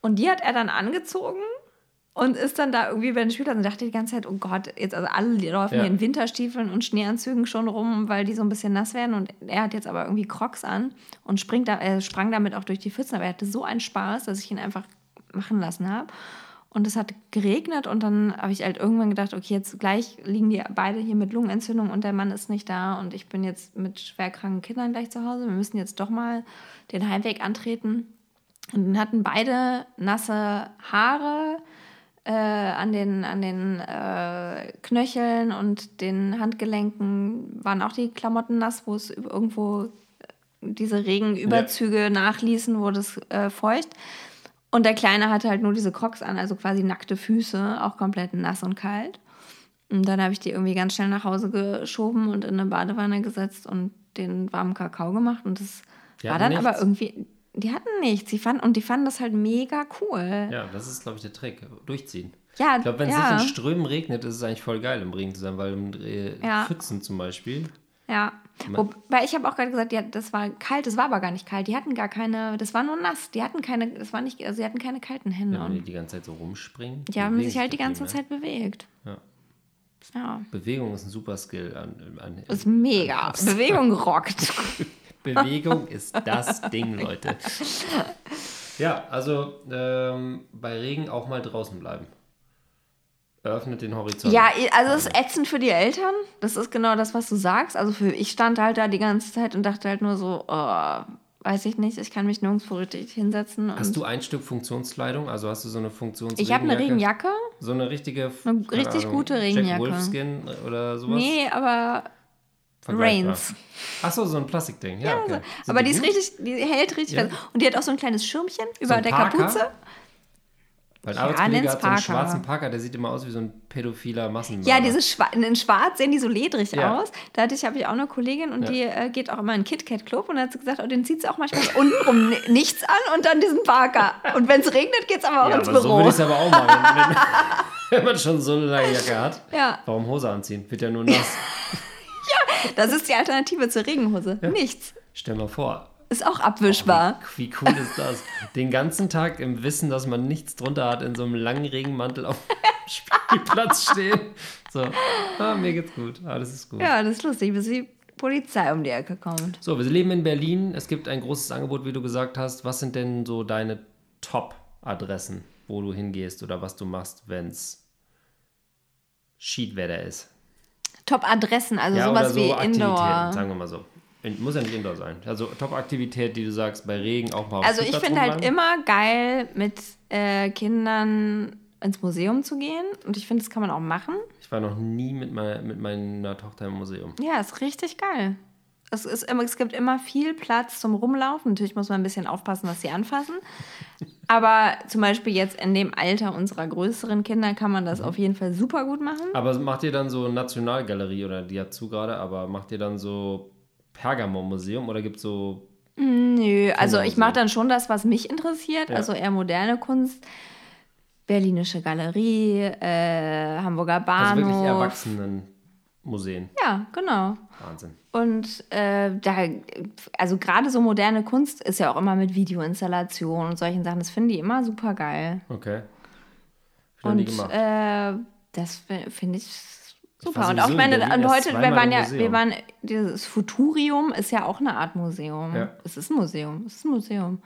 Und die hat er dann angezogen und ist dann da irgendwie bei den Spielplatz und dachte die ganze Zeit, oh Gott, jetzt also alle laufen Ja. hier in Winterstiefeln und Schneeanzügen schon rum, weil die so ein bisschen nass werden und er hat jetzt aber irgendwie Crocs an und springt da, er sprang damit auch durch die Pfützen, aber er hatte so einen Spaß, dass ich ihn einfach machen lassen habe. Und es hat geregnet und dann habe ich halt irgendwann gedacht, okay, jetzt gleich liegen die beide hier mit Lungenentzündung und der Mann ist nicht da und ich bin jetzt mit schwerkranken Kindern gleich zu Hause. Wir müssen jetzt doch mal den Heimweg antreten. Und dann hatten beide nasse Haare äh, an den, an den äh, Knöcheln und den Handgelenken waren auch die Klamotten nass, wo es irgendwo diese Regenüberzüge nachließen, wurde es äh, feucht. Und der Kleine hatte halt nur diese Crocs an, also quasi nackte Füße, auch komplett nass und kalt. Und dann habe ich die irgendwie ganz schnell nach Hause geschoben und in eine Badewanne gesetzt und den warmen Kakao gemacht. Und das Die war dann aber nichts? irgendwie, die hatten nichts. Die fanden, und die fanden das halt mega cool. Ja, das ist, glaube ich, der Trick. Durchziehen. Ja, Ich glaube, wenn es ja. nicht in Strömen regnet, ist es eigentlich voll geil, im Regen zu sein, weil im äh, Ja. Pfützen zum Beispiel. Ja. Wobei ich habe auch gerade gesagt, ja, das war kalt, das war aber gar nicht kalt. Die hatten gar keine, das war nur nass. Die hatten keine, das war nicht, also sie hatten keine kalten Hände. Ja, wenn die die ganze Zeit so rumspringen. die haben sich halt die ganze. Zeit bewegt. Ja. Ja. Bewegung ist ein super Skill. An, an, ist mega. Bewegung (laughs) rockt. Bewegung ist das (laughs) Ding, Leute. Ja, also ähm, bei Regen auch mal draußen bleiben. Eröffnet den Horizont. Ja, also es ist ätzend für die Eltern. Das ist genau das, was du sagst. Also für ich stand halt da die ganze Zeit und dachte halt nur so, oh, weiß ich nicht, ich kann mich nirgendwo richtig hinsetzen. Hast du ein Stück Funktionskleidung? Also hast du so eine Funktions ich habe eine Regenjacke. So eine richtige, Eine richtig Ahnung, gute Jack Regenjacke. Wolfskin oder sowas? Nee, aber. Reigns. Achso, so ein Plastikding. Ja, okay. Sind aber die ist gut? richtig, die hält richtig Ja. fest. Und die hat auch so ein kleines Schirmchen über ein der Parker? Kapuze. Mein Ja, Arbeitskollege hat so einen schwarzen Parker, der sieht immer aus wie so ein pädophiler Massenmörder. Ja, diese Schwa in Schwarz sehen die so ledrig Ja. aus. Da hatte ich, habe ich auch eine Kollegin und Ja. die äh, geht auch immer in den KitKat Club und hat sie gesagt, oh, den zieht sie auch manchmal untenrum ni- nichts an und dann diesen Parker. Und wenn es regnet, geht es aber auch Ja, ins aber so Büro. würde ich es aber auch machen. Wenn, (laughs) wenn man schon so eine lange Jacke hat. Ja. Warum Hose anziehen? Wird ja nur nass. (laughs) das ist die Alternative zur Regenhose. Nichts. Stell mal vor. Ist auch abwischbar. Wie cool ist das? Den ganzen Tag im Wissen, dass man nichts drunter hat, in so einem langen Regenmantel auf dem (laughs) Spielplatz stehen. So, ah, mir geht's gut. Alles ist gut. Ja, das ist lustig, bis die Polizei um die Ecke kommt. So, wir leben in Berlin. Es gibt ein großes Angebot, wie du gesagt hast. Was sind denn so deine Top-Adressen, wo du hingehst oder was du machst, wenn es Schiedwetter ist? Top-Adressen, also Ja, sowas so wie Indoor. sagen wir mal so. Muss ja nicht Indoor sein. Also Top-Aktivität, die du sagst, bei Regen auch mal auf Also ich finde halt immer geil, mit äh, Kindern ins Museum zu gehen. Und ich finde, das kann man auch machen. Ich war noch nie mit, mein, mit meiner Tochter im Museum. Ja, ist richtig geil. Es, ist immer, es gibt immer viel Platz zum Rumlaufen. Natürlich muss man ein bisschen aufpassen, was sie anfassen. Aber zum Beispiel jetzt in dem Alter unserer größeren Kinder kann man Mhm. das auf jeden Fall super gut machen. Aber macht ihr dann so Nationalgalerie oder die hat zu gerade, aber macht ihr dann so Pergamon-Museum oder gibt es so. Nö, also ich mache dann schon das, was mich interessiert, Ja. also eher moderne Kunst. Berlinische Galerie, äh, Hamburger Also Bahnhof. wirklich Erwachsenenmuseen. Ja, genau. Wahnsinn. Und äh, da, also gerade so moderne Kunst ist ja auch immer mit Videoinstallation und solchen Sachen. Das finden die immer super geil. Okay. Und gemacht. äh, das fi- finde ich super. und auch meine, und heute, wir waren ja, wir waren, dieses Futurium ist ja auch eine Art Museum. Ja. Es ist ein Museum, es ist ein Museum.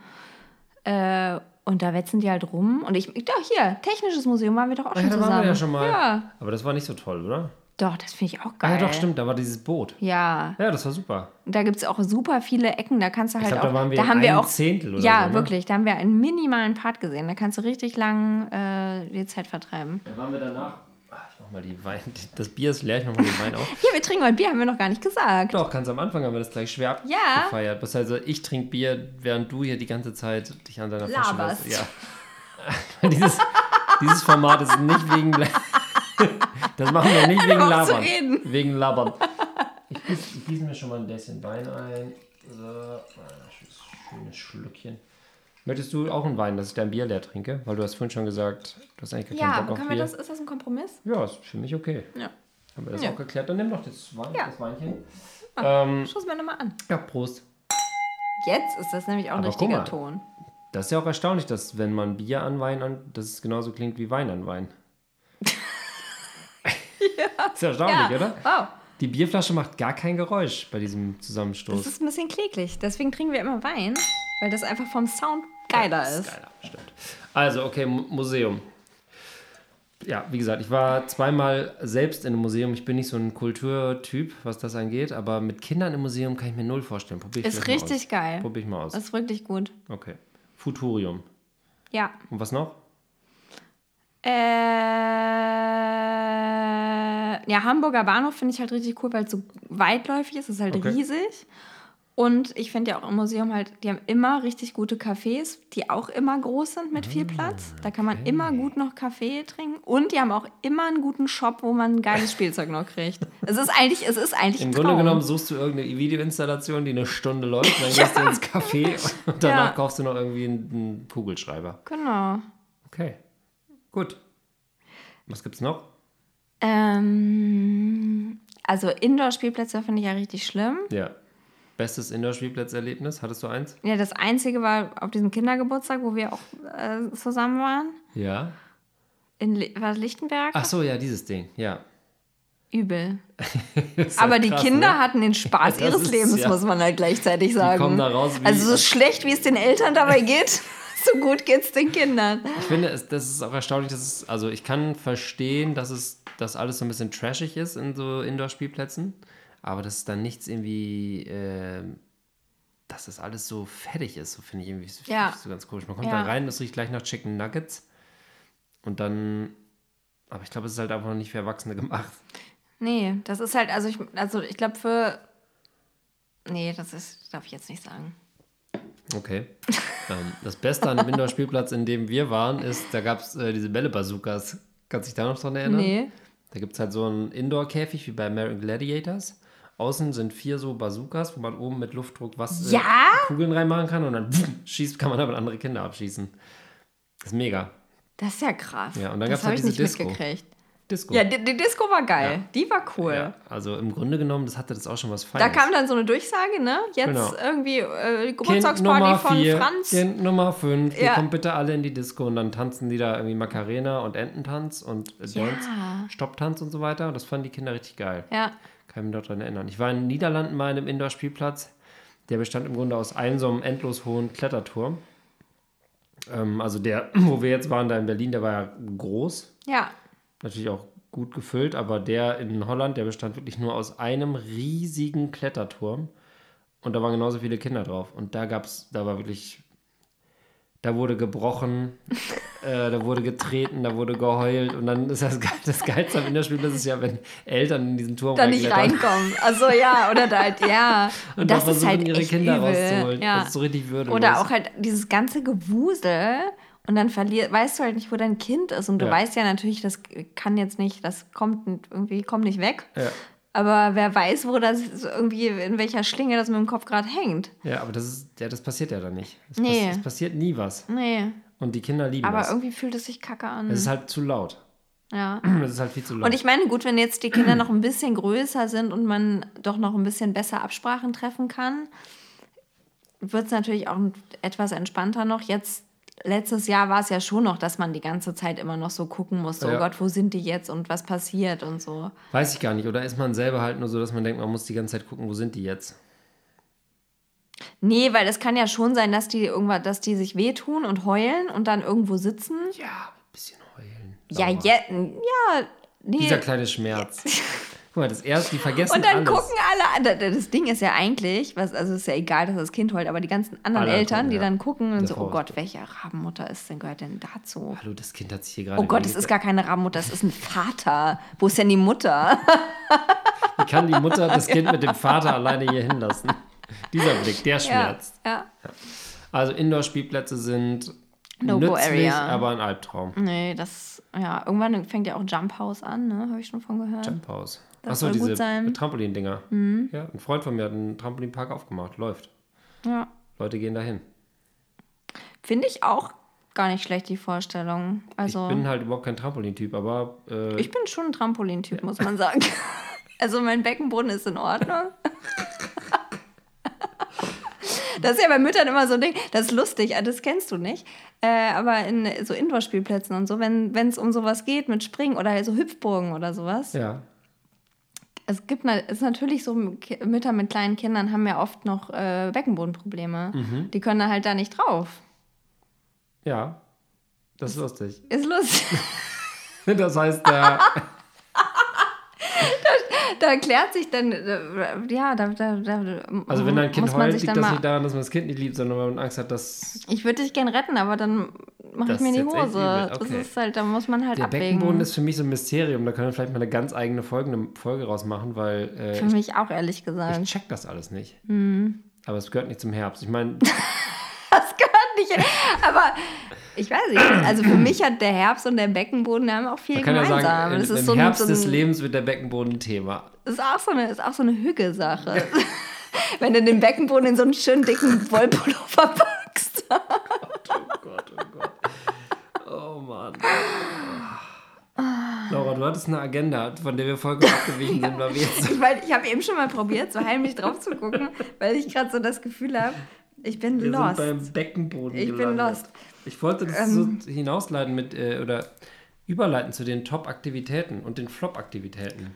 Äh, und da wetzen die halt rum. Und ich, doch hier, Technisches Museum waren wir doch auch Ja, schon da zusammen. waren wir ja schon mal. Ja, Aber das war nicht so toll, oder? Doch, das finde ich auch Ah, geil. ja, doch, stimmt, da war dieses Boot. Ja, Ja, das war super. da gibt es auch super viele Ecken, da kannst du halt glaub, auch. da waren wir da haben ein wir auch Zehntel oder Ja, so, ne? wirklich, da haben wir einen minimalen Part gesehen. Da kannst du richtig lang äh, die Zeit vertreiben. Da waren wir danach. Mach mal die Wein. Das Bier ist leer, ich mach mal den Wein auf. Hier, wir trinken heute Bier, haben wir noch gar nicht gesagt. Doch, ganz am Anfang haben wir das gleich schwer Ja. abgefeiert. Das heißt, ich trinke Bier, während du hier die ganze Zeit dich an deiner Flasche Laberst. lässt. Ja. (laughs) dieses, dieses Format ist nicht wegen. (laughs) das machen wir nicht wegen Labern. reden. Wegen Labern. Ich gieße, mir schon mal ein Dässchen Wein ein. So, ah, schönes Schlückchen. Möchtest du auch einen Wein, dass ich dein Bier leer trinke? Weil du hast vorhin schon gesagt, du hast eigentlich gar Ja, keinen Bock auf Bier. das, ist das ein Kompromiss? Ja, ist für mich okay. Ja. Haben wir das Ja. auch geklärt? Dann nimm doch das, Wein, Ja. das Weinchen. Ähm, Stoß mir nochmal an. ja, Prost. Jetzt ist das nämlich auch ein Aber richtiger mal. Ton. Das ist ja auch erstaunlich, dass wenn man Bier an Wein an, dass es genauso klingt wie Wein an Wein. ja. (laughs) Ist ja erstaunlich, Ja, oder? wow. Die Bierflasche macht gar kein Geräusch bei diesem Das Zusammenstoß. ist ein bisschen kläglich. Deswegen trinken wir immer Wein, weil das einfach vom Sound geiler Das ist. geiler, stimmt. Also, okay, Mu- Museum. Ja, wie gesagt, ich war zweimal selbst in einem Museum. Ich bin nicht so ein Kulturtyp, was das angeht, aber mit Kindern im Museum kann ich mir null vorstellen. Probier ich Ist vielleicht mal richtig aus. geil. Probier ich mal aus. Ist wirklich gut. Okay. Futurium. Ja. Und was noch? Äh, ja, Hamburger Bahnhof finde ich halt richtig cool, weil es so weitläufig ist. Es ist halt Okay. riesig. Und ich finde ja auch im Museum halt, die haben immer richtig gute Cafés, die auch immer groß sind mit Ah, viel Platz. Da kann man immer gut noch Kaffee trinken. Und die haben auch immer einen guten Shop, wo man ein geiles Spielzeug noch kriegt. Es ist eigentlich, es ist eigentlich Im Grunde genommen suchst du irgendeine Videoinstallation, die eine Stunde läuft, dann gehst du ins Café (laughs) und danach Ja. kaufst du noch irgendwie einen, einen Kugelschreiber. Genau. Okay. Gut. Was gibt's noch? Ähm, also Indoor-Spielplätze finde ich ja richtig schlimm. Ja. Bestes Indoor-Spielplatzerlebnis? Hattest du eins? Ja, das Einzige war auf diesem Kindergeburtstag, wo wir auch äh, zusammen waren. Ja. In Li war Lichtenberg. Ach so, ja, dieses Ding. Ja. Übel. (laughs) Aber halt die krass, Kinder ne? hatten den Spaß (laughs) ihres ist- Lebens, ja. muss man halt gleichzeitig sagen. kommen da raus also so schlecht, wie es den Eltern dabei geht, (laughs) so gut geht es den Kindern. Ich finde, es, das ist auch erstaunlich, dass es, also ich kann verstehen, dass es, dass alles so ein bisschen trashig ist in so Indoor-Spielplätzen, aber dass dann nichts irgendwie, äh, dass das alles so fertig ist, so finde ich irgendwie so, Ja. so ganz komisch. Man kommt Ja. da rein, das riecht gleich nach Chicken Nuggets und dann, aber ich glaube, es ist halt einfach noch nicht für Erwachsene gemacht. Nee, das ist halt, also ich, also ich glaube für. Nee, das ist, darf ich jetzt nicht sagen. Okay. ähm, das Beste an dem Indoor-Spielplatz, in dem wir waren, ist, da gab es äh, diese Bälle-Bazookas. Kannst du dich da noch dran erinnern? Nee. Da gibt es halt so einen Indoor-Käfig wie bei American Gladiators. Außen sind vier so Bazookas, wo man oben mit Luftdruck was Ja? Kugeln reinmachen kann und dann wumm, (laughs) schießt, kann man damit andere Kinder abschießen. Das ist mega. Das ist ja krass. Ja, und dann das gab's halt habe ich diese nicht Disco. mitgekriegt. Disco. Ja, die, die Disco war geil. Ja. Die war cool. Ja, also im Grunde genommen, das hatte das auch schon was Da Feines. kam dann so eine Durchsage, ne? Jetzt Genau. irgendwie äh, Geburtstagsparty Nummer von vier, Franz. Kind Nummer 5, ihr Ja. kommt bitte alle in die Disco und dann tanzen die da irgendwie Macarena und Ententanz und äh. Dance, Stopptanz und so weiter. Das fanden die Kinder richtig geil. Ja. Kann ich mich noch daran erinnern. Ich war in den Niederlanden mal in einem Indoor-Spielplatz. Der bestand im Grunde aus einem so einem endlos hohen Kletterturm. Ähm, also der, (clears throat) wo wir jetzt waren, da in Berlin, der war ja groß. Ja. Natürlich auch gut gefüllt, aber der in Holland, der bestand wirklich nur aus einem riesigen Kletterturm. Und da waren genauso viele Kinder drauf. Und da gab's, da war wirklich, da wurde gebrochen, (laughs) äh, da wurde getreten, da wurde geheult. Und dann ist das, das Geilste am Indoor-Spielplatz ist ja, wenn Eltern in diesen Turm Da nicht reinkommen. Also ja, oder da halt, ja. (laughs) Und das da ist halt versuchen, ihre echt Kinder übel. rauszuholen. Ja. Das ist so richtig würdelos. Oder auch halt dieses ganze Gewusel und dann verlier, weißt du halt nicht, wo dein Kind ist. Und du Ja. weißt ja natürlich, das kann jetzt nicht, das kommt irgendwie, kommt nicht weg. Ja. Aber wer weiß, wo das irgendwie, in welcher Schlinge das mit dem Kopf gerade hängt. Ja, aber das ist, ja, das passiert ja dann nicht. Es, Nee. pass, es passiert nie was. Nee. Und die Kinder lieben Aber das. irgendwie fühlt es sich kacke an. Es ist halt zu laut. ja. (clears throat) Es ist halt viel zu laut. Und ich meine, gut, wenn jetzt die Kinder noch ein bisschen größer sind und man doch noch ein bisschen besser Absprachen treffen kann, wird es natürlich auch etwas entspannter noch. Jetzt, letztes Jahr war es ja schon noch, dass man die ganze Zeit immer noch so gucken musste, Ja. oh Gott, wo sind die jetzt und was passiert und so. Weiß ich gar nicht. Oder ist man selber halt nur so, dass man denkt, man muss die ganze Zeit gucken, wo sind die jetzt? Nee, weil es kann ja schon sein, dass die irgendwas, dass die sich wehtun und heulen und dann irgendwo sitzen. Ja, ein bisschen heulen. Ja, Dauer. je, ja, Nee. Dieser kleine Schmerz. (laughs) Guck mal, das erste, die vergessen Und dann alles. gucken alle an. Das Ding ist ja eigentlich, was, also ist ja egal, dass das Kind heult, aber die ganzen anderen Alle Eltern, gucken, die ja. dann gucken und Der so, oh. Gott, welche Rabenmutter ist denn, gehört denn dazu? Hallo, das Kind hat sich hier gerade. Oh Gott, es ist gar keine Rabenmutter, es ist ein Vater. Wo ist denn die Mutter? Wie kann die Mutter das (laughs) Kind mit dem Vater alleine hier hinlassen? Dieser Blick, der Ja, schmerzt. ja. Also Indoor-Spielplätze sind No-go nützlich, area. aber ein Albtraum. Nee, das, ja, irgendwann fängt ja auch Jump House an, ne? Habe ich schon von gehört. Jump House. Das Achso, soll gut diese sein. Mhm. Trampolin-Dinger. Ja, ein Freund von mir hat einen Trampolinpark aufgemacht. Läuft. Ja. Leute gehen dahin. Finde ich auch gar nicht schlecht, die Vorstellung. Also, Ich bin halt überhaupt kein Trampolin-Typ, aber äh, ich bin schon ein Trampolintyp, muss man sagen. (laughs) Also mein Beckenboden ist in Ordnung. Das ist ja bei Müttern immer so ein Ding, das ist lustig, ah, das kennst du nicht. Äh, aber in so Indoor-Spielplätzen und so, wenn es um sowas geht mit Springen oder so Hüpfburgen oder sowas, ja. Es gibt ist natürlich so, Mütter mit kleinen Kindern haben ja oft noch äh, Beckenbodenprobleme. Mhm. Die können da halt da nicht drauf. Ja. Das ist lustig. Ist lustig. (laughs) Das heißt, äh, (laughs) da erklärt sich dann, äh, ja, da, da, da also wenn dein Kind heult, liegt das nicht daran, dass man das Kind nicht liebt, sondern weil man Angst hat, dass Ich würde dich gern retten, aber dann mache ich mir die Hose. übel, Das okay. ist halt, da muss man halt der abwägen. Beckenboden ist für mich so ein Mysterium. Da können wir vielleicht mal eine ganz eigene Folge, eine Folge rausmachen, weil äh, Für ich, mich auch, ehrlich gesagt. ich check das alles nicht. Mhm. Aber es gehört nicht zum Herbst. Ich meine, (laughs) Das gehört nicht. Aber ich weiß nicht. Also für mich hat der Herbst und der Beckenboden haben auch viel man kann ja gemeinsam. sagen, im, das ist im so ein, Herbst so des ein, Lebens wird der Beckenboden ein Thema. ist auch so eine, ist auch so eine Hügge-Sache. (laughs) Wenn du den Beckenboden in so einen schönen dicken Wollpullover packst. (laughs) Oh Gott, oh Gott. Oh Mann. Laura, du hattest eine Agenda, von der wir vollkommen (laughs) abgewichen sind, weil wir jetzt. Ich, mein, ich habe eben schon mal probiert, so heimlich drauf zu gucken, weil ich gerade so das Gefühl habe, ich bin Wir lost. sind beim Beckenboden Ich bin gelandet. lost. Ich wollte das Ähm. so hinausleiten mit, äh, oder überleiten zu den Top-Aktivitäten und den Flop-Aktivitäten.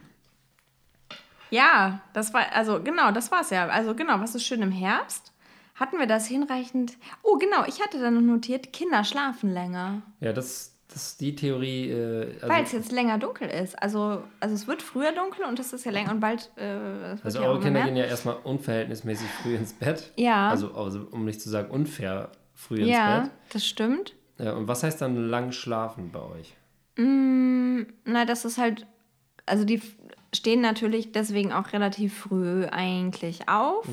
Ja, das war, also genau, das war's ja. Also genau, was ist schön im Herbst? Hatten wir das hinreichend? Oh, genau, ich hatte dann noch notiert, Kinder schlafen länger, Ja, das, das die Theorie. Äh, weil es also, jetzt länger dunkel ist. Also, also es wird früher dunkel und es ist ja länger und bald äh, also ja eure Kinder mehr. gehen ja erstmal unverhältnismäßig früh ins Bett. Ja. Also, also um nicht zu sagen unfair früh ins ja, Bett. das stimmt. Äh, und was heißt dann lang schlafen bei euch? Na, das ist halt, also die stehen natürlich deswegen auch relativ früh eigentlich auf.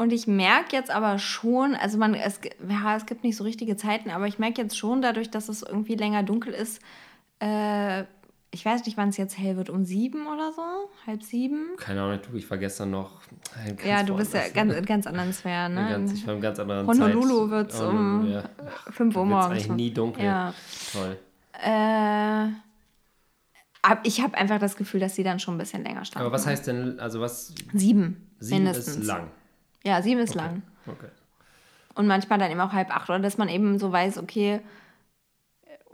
Und ich merke jetzt aber schon, also man, es, ja, es gibt nicht so richtige Zeiten, aber ich merke jetzt schon dadurch, dass es irgendwie länger dunkel ist, äh, ich weiß nicht, wann es jetzt hell wird, um sieben oder so, halb sieben. Keine Ahnung, du, ich war gestern noch. Ja, du bist ja ganz, in ganz anderen Sphären, ne? Ganz, ich war im ganz anderen Honolulu Zeit. wird's Honolulu, um ja. Fünf Uhr morgens. eigentlich nie dunkel. Ja. Toll. Äh, ich habe einfach das Gefühl, dass sie dann schon ein bisschen länger schlafen. Aber was heißt denn, also was, Sieben, sieben mindestens. ist lang? Ja, sieben ist lang. Okay. Und manchmal dann eben auch halb acht. Oder dass man eben so weiß, okay,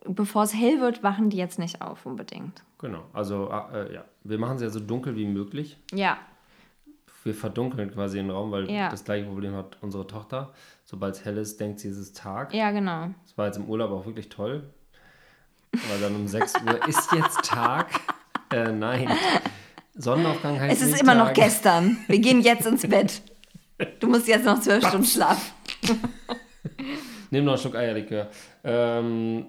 bevor es hell wird, wachen die jetzt nicht auf unbedingt. Genau, also äh, ja, wir machen es ja so dunkel wie möglich. Ja, Wir verdunkeln quasi den Raum, weil Ja. das gleiche Problem hat unsere Tochter. Sobald es hell ist, denkt sie, es ist Tag. ja, genau. Das war jetzt im Urlaub auch wirklich toll. Weil dann um 6 Uhr (laughs) ist jetzt Tag. Äh, nein. Sonnenaufgang heißt Es ist immer noch Tag. gestern. Wir gehen jetzt ins Bett. (laughs) Du musst jetzt noch zwölf Stunden schlafen. (laughs) Nimm noch einen Schluck Eierlikör. Ähm,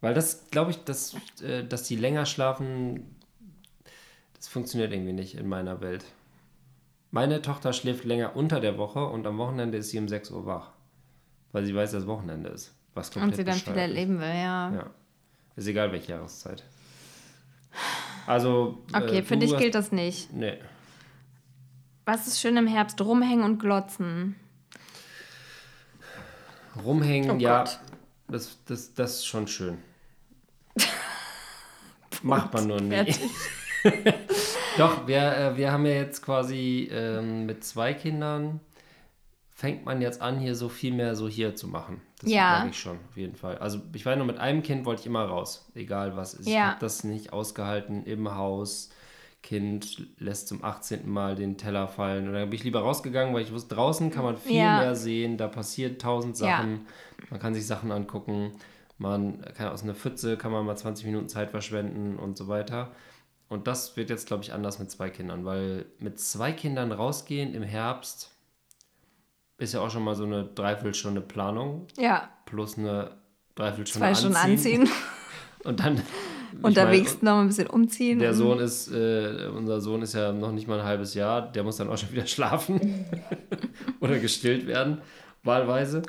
weil das, glaube ich, dass, äh, dass die länger schlafen, das funktioniert irgendwie nicht in meiner Welt. Meine Tochter schläft länger unter der Woche und am Wochenende ist sie um 6 Uhr wach. Weil sie weiß, dass Wochenende ist. Was komplett Und sie dann viel ist. erleben will, ja. Ja. Ist egal, welche Jahreszeit. Also. Okay, äh, für dich hast- gilt das nicht. Nee. Was ist schön im Herbst? Rumhängen und glotzen. Rumhängen, Oh ja. Das, das, das ist schon schön. (laughs) Macht man nur nie. Fertig. (laughs) Doch, wir, äh, wir haben ja jetzt quasi ähm, mit zwei Kindern, fängt man jetzt an, hier so viel mehr so hier zu machen. Das Ja. merke ich schon, auf jeden Fall. Also ich weiß noch, mit einem Kind wollte ich immer raus, egal was ist. Ich Ja. habe das nicht ausgehalten im Haus. Kind lässt zum 18. Mal den Teller fallen. Und dann bin ich lieber rausgegangen, weil ich wusste, draußen kann man viel Ja. mehr sehen, da passiert tausend Ja. Sachen. Man kann sich Sachen angucken. Man kann aus einer Pfütze kann man mal 20 Minuten Zeit verschwenden und so weiter. Und das wird jetzt, glaube ich, anders mit zwei Kindern, weil mit zwei Kindern rausgehen im Herbst ist ja auch schon mal so eine Dreiviertelstunde Planung Ja, plus eine Dreiviertelstunde zwei Stunden anziehen. (laughs) Und dann Unterwegs noch ein bisschen umziehen. der Sohn ist, äh, unser Sohn ist ja noch nicht mal ein halbes Jahr, der muss dann auch schon (laughs) wieder schlafen (laughs) oder gestillt werden, wahlweise.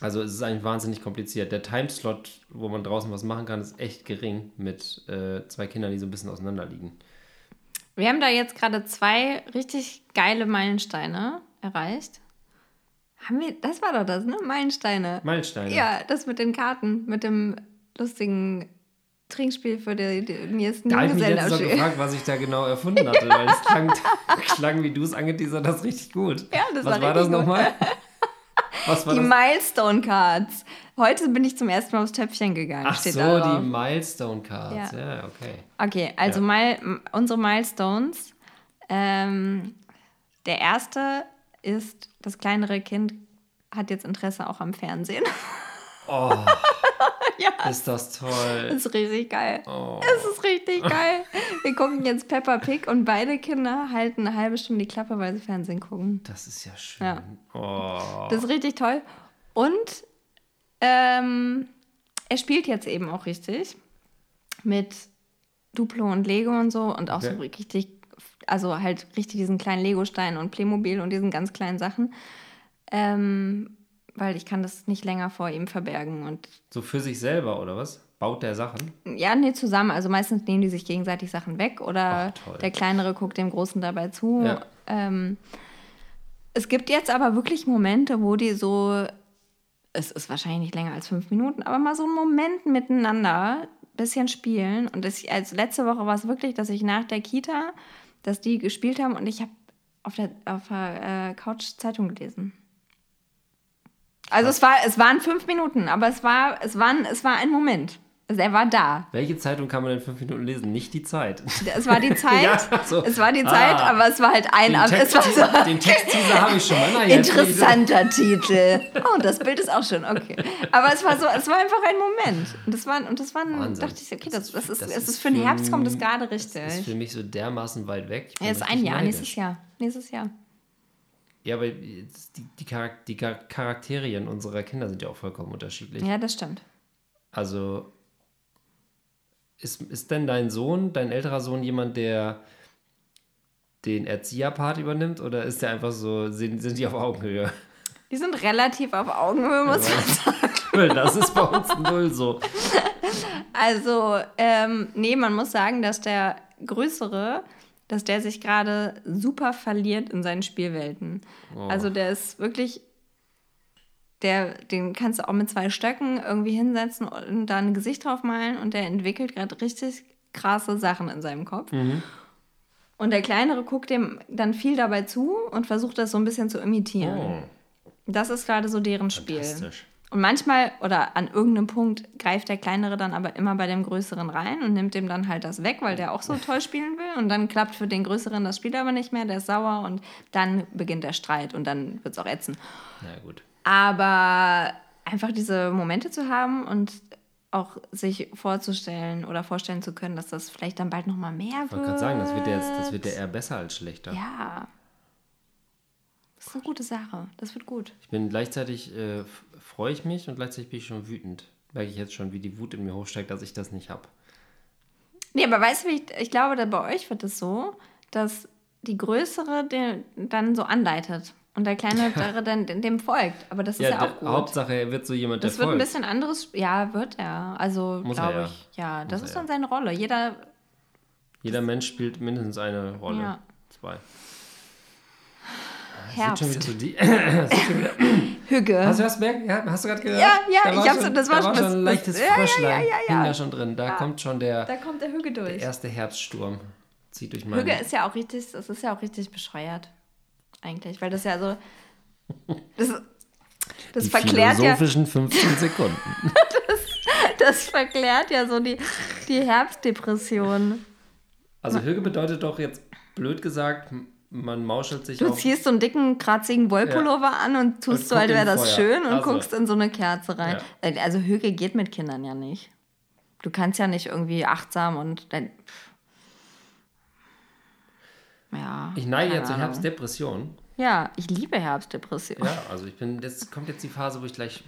Also es ist eigentlich wahnsinnig kompliziert. Der Timeslot, wo man draußen was machen kann, ist echt gering mit äh, zwei Kindern, die so ein bisschen auseinander liegen. Wir haben da jetzt gerade zwei richtig geile Meilensteine erreicht. Haben wir, das war doch das, ne? Meilensteine. Meilensteine. Ja, das mit den Karten, mit dem lustigen Trinkspiel für die, die nächsten Da habe ich mich letztens noch gefragt, was ich da genau erfunden hatte, weil es klang, (laughs) klang wie du es angeteasert hast, richtig gut. Ja, das was war war das nochmal? (laughs) Was war Die das? Milestone Cards. Heute bin ich zum ersten Mal aufs Töpfchen gegangen. Ach so, die Milestone Cards. Ja. Ja, okay. Okay, also Ja. Mil- m- unsere Milestones. Ähm, der erste ist, das kleinere Kind hat jetzt Interesse auch am Fernsehen. Oh, (laughs) (laughs) ja, ist das toll. ist richtig geil. Oh. Es ist richtig geil. Wir gucken jetzt Peppa Pig und beide Kinder halten eine halbe Stunde die Klappe, weil sie Fernsehen gucken. Das ist ja schön. Ja. Oh. Das ist richtig toll. Und ähm, er spielt jetzt eben auch richtig mit Duplo und Lego und so und auch so Okay. richtig, also halt richtig diesen kleinen Lego-Stein und Playmobil und diesen ganz kleinen Sachen. Ähm, weil ich kann das nicht länger vor ihm verbergen. Und So für sich selber, oder was? Baut der Sachen? ja, nee, zusammen. Also meistens nehmen die sich gegenseitig Sachen weg oder Ach, der Kleinere guckt dem Großen dabei zu. Ja. Ähm, es gibt jetzt aber wirklich Momente, wo die so, es ist wahrscheinlich nicht länger als fünf Minuten, aber mal so einen Moment miteinander bisschen spielen. Und das, also letzte Woche war es wirklich, dass ich nach der Kita, dass die gespielt haben und ich habe auf der, auf der äh, Couch Zeitung gelesen. Also es, war, es waren fünf Minuten, aber es war, es waren, es war ein Moment. Also er war da. Welche Zeitung kann man in fünf Minuten lesen? Nicht die Zeit. Es war die (laughs) Zeit. Ja, so. Es war die Zeit, Ah. aber es war halt ein. Den, es war Text, so den Textteaser habe ich schon mal. Jetzt- interessanter Titel. Oh, das Bild ist auch schön. Okay. Aber es war so, es war einfach ein Moment. Und das war, und das war, Wahnsinn. dachte ich, okay, das, das ist, Das ist ist für den Herbst kommt es gerade Das ist richtig. für mich so dermaßen weit weg. Ja, ist ein richtig Jahr, neidisch. nächstes Jahr. Nächstes Jahr. Ja, aber die, die, Charak die Charakterien unserer Kinder sind ja auch vollkommen unterschiedlich. Ja, das stimmt. Also ist, ist denn dein Sohn, dein älterer Sohn, jemand, der den Erzieherpart übernimmt oder ist der einfach so, sind, sind die auf Augenhöhe? Die sind relativ auf Augenhöhe, muss man sagen. (laughs) Das ist bei uns null so. Also, ähm, nee, man muss sagen, dass der Größere, dass der sich gerade super verliert in seinen Spielwelten. Oh. Also der ist wirklich, der, den kannst du auch mit zwei Stöcken irgendwie hinsetzen und da ein Gesicht drauf malen und der entwickelt gerade richtig krasse Sachen in seinem Kopf. Mhm. Und der Kleinere guckt dem dann viel dabei zu und versucht das so ein bisschen zu imitieren. Oh, Das ist gerade so deren Spiel. fantastisch. Und manchmal oder an irgendeinem Punkt greift der Kleinere dann aber immer bei dem Größeren rein und nimmt dem dann halt das weg, weil der auch so toll spielen will. Und dann klappt für den Größeren das Spiel aber nicht mehr, der ist sauer und dann beginnt der Streit und dann wird es auch ätzend. Na gut. Aber einfach diese Momente zu haben und auch sich vorzustellen oder vorstellen zu können, dass das vielleicht dann bald nochmal mehr Ich wird. wollte gerade sagen, das wird, ja jetzt, das wird ja eher besser als schlechter. Ja. Das ist eine gute Sache. Das wird gut. Ich bin gleichzeitig, äh, freue ich mich und gleichzeitig bin ich schon wütend. Merke ich jetzt schon, wie die Wut in mir hochsteigt, dass ich das nicht habe. Nee, aber weißt du, wie ich, ich glaube, da bei euch wird es so, dass die Größere den dann so anleitet und der Kleinere dann dem folgt. Aber das ist ja, auch gut. Hauptsache, er wird so jemand, der das wird ein folgt. bisschen anderes. Ja, wird er. Also Muss glaube ja. ich. Ja, das Muss ist dann seine Rolle. Jeder. Jeder Mensch spielt mindestens eine Rolle. Ja. Zwei. Herbst. Schon wieder so die. (clears throat) Wieder, (clears throat) Hügge. hast du das merkt? Ja, hast du gerade gehört? Ja, ja, Da ich hab's- schon, das war da schon- war schon das- ein leichtes ja, ja, Fröschlein. ja, ja, ja. Da schon drin. Da kommt schon der, da kommt der Hügge der durch. erste Herbststurm. Zieht durch meine. Hügge ist ja auch richtig, das ist ja auch richtig bescheuert. Eigentlich, weil das ja so. Das, das die verklärt ja. philosophischen 15 (laughs) Sekunden. Das verklärt ja so die, die Herbstdepression. Also Hüge bedeutet doch jetzt blöd gesagt, man mauschelt sich Du ziehst so einen dicken, kratzigen Wollpullover an und tust Und so, als wäre das schön und Also. guckst in so eine Kerze rein. Ja. Äh, Also Hügel geht mit Kindern ja nicht. Du kannst ja nicht irgendwie achtsam und dann. Ja. Ich neige ja zur. Herbstdepression. Ja, ich liebe Herbstdepression. Ja, also ich bin, jetzt kommt jetzt die Phase, wo ich gleich,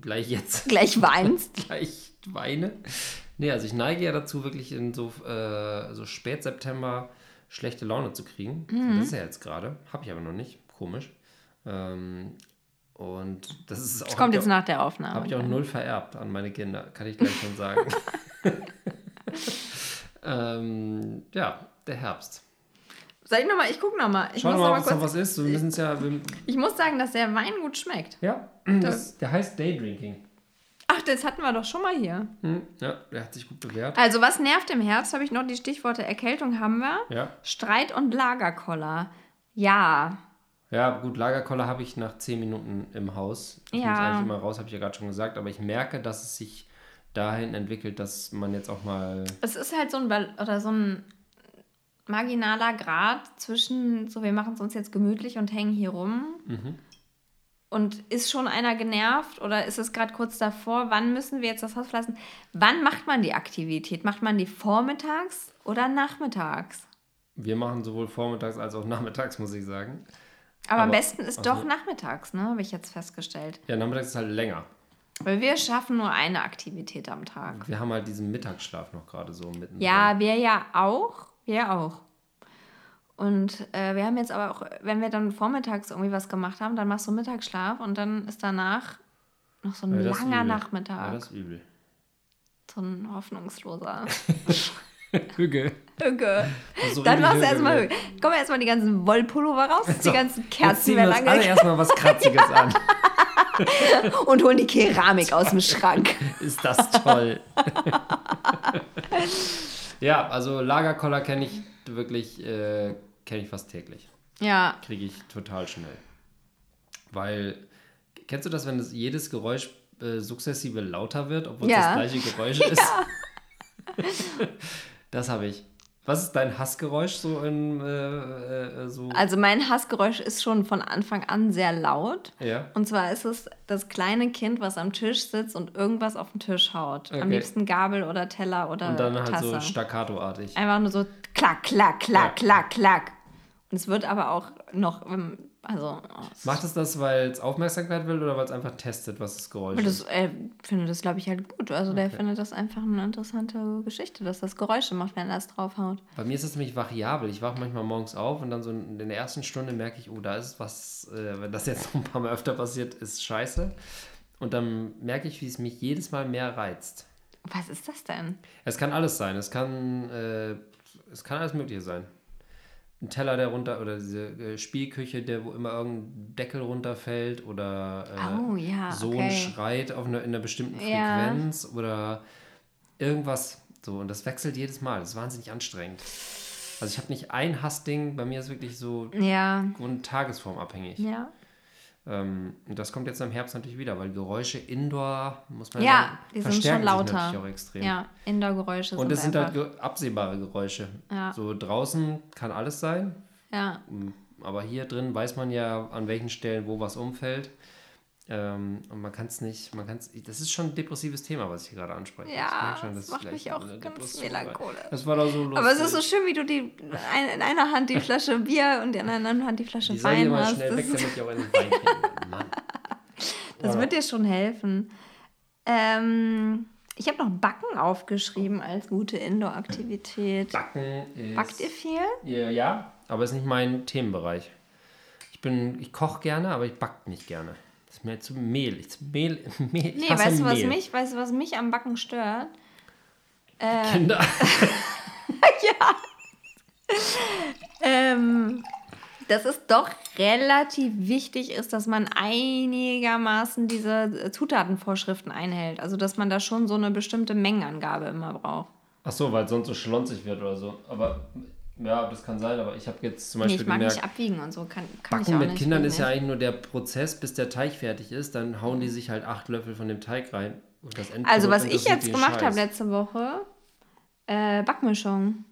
gleich jetzt (laughs) Gleich weinst. (laughs) gleich weine. Nee, also ich neige ja dazu, wirklich in so, äh, so Spätseptember schlechte Laune zu kriegen. Mhm. Das ist ja jetzt gerade. Habe ich aber noch nicht. Komisch. Ähm, und das ist auch. Das kommt jetzt ich nach der Aufnahme. auch, Habe ich auch null vererbt an meine Kinder, kann ich gleich schon sagen. (laughs) ähm, ja, der Herbst. Sag ich nochmal, ich guck nochmal. Ich, Schau muss mal, noch mal es noch kurz- was ist. Wir müssen ja. Wir, ich muss sagen, dass der Wein gut schmeckt. ja, (clears throat) das, der heißt Daydrinking. Ach, das hatten wir doch schon mal hier. Hm, ja, der hat sich gut bewährt. Also, was nervt im Herbst? Habe ich noch die Stichworte Erkältung haben wir. Ja. Streit und Lagerkoller. Ja. Ja, gut, Lagerkoller habe ich nach 10 Minuten im Haus. Ich Ja. muss eigentlich immer raus, habe ich ja gerade schon gesagt, aber ich merke, dass es sich dahin entwickelt, dass man jetzt auch mal. Es ist halt so ein, oder so ein marginaler Grad zwischen, so wir machen es uns jetzt gemütlich und hängen hier rum. Und ist schon einer genervt oder ist es gerade kurz davor? Wann müssen wir jetzt das Haus verlassen? Wann macht man die Aktivität? Macht man die vormittags oder nachmittags? Wir machen sowohl vormittags als auch nachmittags, muss ich sagen. Aber, am Aber- besten ist ach doch so. nachmittags, ne? Habe ich jetzt festgestellt. Ja, nachmittags ist halt länger. Weil wir schaffen nur eine Aktivität am Tag. Wir haben halt diesen Mittagsschlaf noch gerade so mitten. Ja, wir ja auch. Wir auch. Und äh, wir haben jetzt aber auch, wenn wir dann vormittags irgendwie was gemacht haben, dann machst du Mittagsschlaf und dann ist danach noch so ein Ja, langer. Nachmittag. Ja, das ist übel. so ein hoffnungsloser (laughs) Hügel. Hügge. So Dann machst du Hügel, erstmal? Hügge. Kommen erstmal die ganzen Wollpullover raus, die ganzen Jetzt Kerzen werden uns alle erstmal was Kratziges an. (laughs) und holen die Keramik aus dem Schrank. Ist das toll. (laughs) ja, also Lagerkoller kenne ich wirklich, äh, kenne ich fast täglich. Ja, Kriege ich total schnell. Weil, kennst du das, wenn das, jedes Geräusch äh, sukzessive lauter wird, obwohl es Ja. das gleiche Geräusch (laughs) ist? (laughs) das habe ich. Was ist dein Hassgeräusch so in äh, äh, so? also mein Hassgeräusch ist schon von Anfang an sehr laut. ja. Und zwar ist es das kleine Kind, was am Tisch sitzt und irgendwas auf den Tisch haut. Am Okay. liebsten Gabel oder Teller oder Und dann halt Tasse. so staccatoartig. Einfach nur so klack, klack, klack, Ja. klack, klack. Und es wird aber auch noch, also, Macht es das, weil es Aufmerksamkeit will oder weil es einfach testet, was das Geräusch weil ist? das äh, finde das, glaube ich, halt gut. Also der Okay. findet das einfach eine interessante Geschichte, dass das Geräusche macht, wenn er das draufhaut. Bei mir ist es nämlich variabel. Ich wache manchmal morgens auf und dann so in der ersten Stunde merke ich, oh, da ist was, äh, wenn das jetzt (laughs) noch ein paar Mal öfter passiert, ist scheiße. Und dann merke ich, wie es mich jedes Mal mehr reizt. Was ist das denn? Es kann alles sein. Es kann, äh, es kann alles Mögliche sein. Ein Teller, der runter, oder diese äh, Spielküche, der wo immer irgendein Deckel runterfällt oder äh, Oh, ja, Sohn okay. schreit auf einer, in einer bestimmten Ja. Frequenz oder irgendwas. So, und das wechselt jedes Mal. Das ist wahnsinnig anstrengend. Also ich habe nicht ein Hassding, bei mir ist wirklich so Ja, Grund tagesformabhängig. ja. Ähm, und das kommt jetzt im Herbst natürlich wieder, weil Geräusche indoor, muss man Ja, sagen, die sind schon lauter. auch extrem. Ja, Indoor-Geräusche Und sind es sind halt absehbare Geräusche. Ja. So draußen kann alles sein, ja. aber hier drin weiß man ja, an welchen Stellen wo was umfällt. Ähm, und man kann es nicht, man kann es, das ist schon ein depressives Thema, was ich hier gerade anspreche. Ja, schon, das macht mich auch ganz melancholisch. Das war doch so lustig. Aber es ist so schön, wie du die ein, in einer Hand die Flasche Bier und in der anderen Hand die Flasche Die Wein hast. schnell Das, weg, damit ich auch einen Wein trinken kann. (laughs) Mann. das wird dir schon helfen. Ähm, ich habe noch Backen aufgeschrieben als gute Indoor-Aktivität. Backen ist... Backt ihr viel? Ja, ja, aber ist nicht mein Themenbereich. Ich bin, ich koche gerne, aber ich back nicht gerne. Das ist mir zu mehlig. Zu mehl, (laughs) mehl, Nee, weißt du, was Mehl. mich, weißt du, was mich am Backen stört? Kinder. (laughs) Ähm, dass es doch relativ wichtig ist, dass man einigermaßen diese Zutatenvorschriften einhält. Also, dass man da schon so eine bestimmte Mengenangabe immer braucht. Ach so, weil es sonst so schlonzig wird oder so. Aber ja, das kann sein. Aber ich habe jetzt zum Nee, Beispiel ich mag gemerkt, nicht abwiegen und so. Kann, kann ich Backen mit. Kindern ist ja eigentlich nur der Prozess, bis der Teig fertig ist. Dann hauen die sich halt acht Löffel von dem Teig rein. Und das Endprodukt Also, was ich jetzt gemacht habe letzte Woche, äh, Backmischung.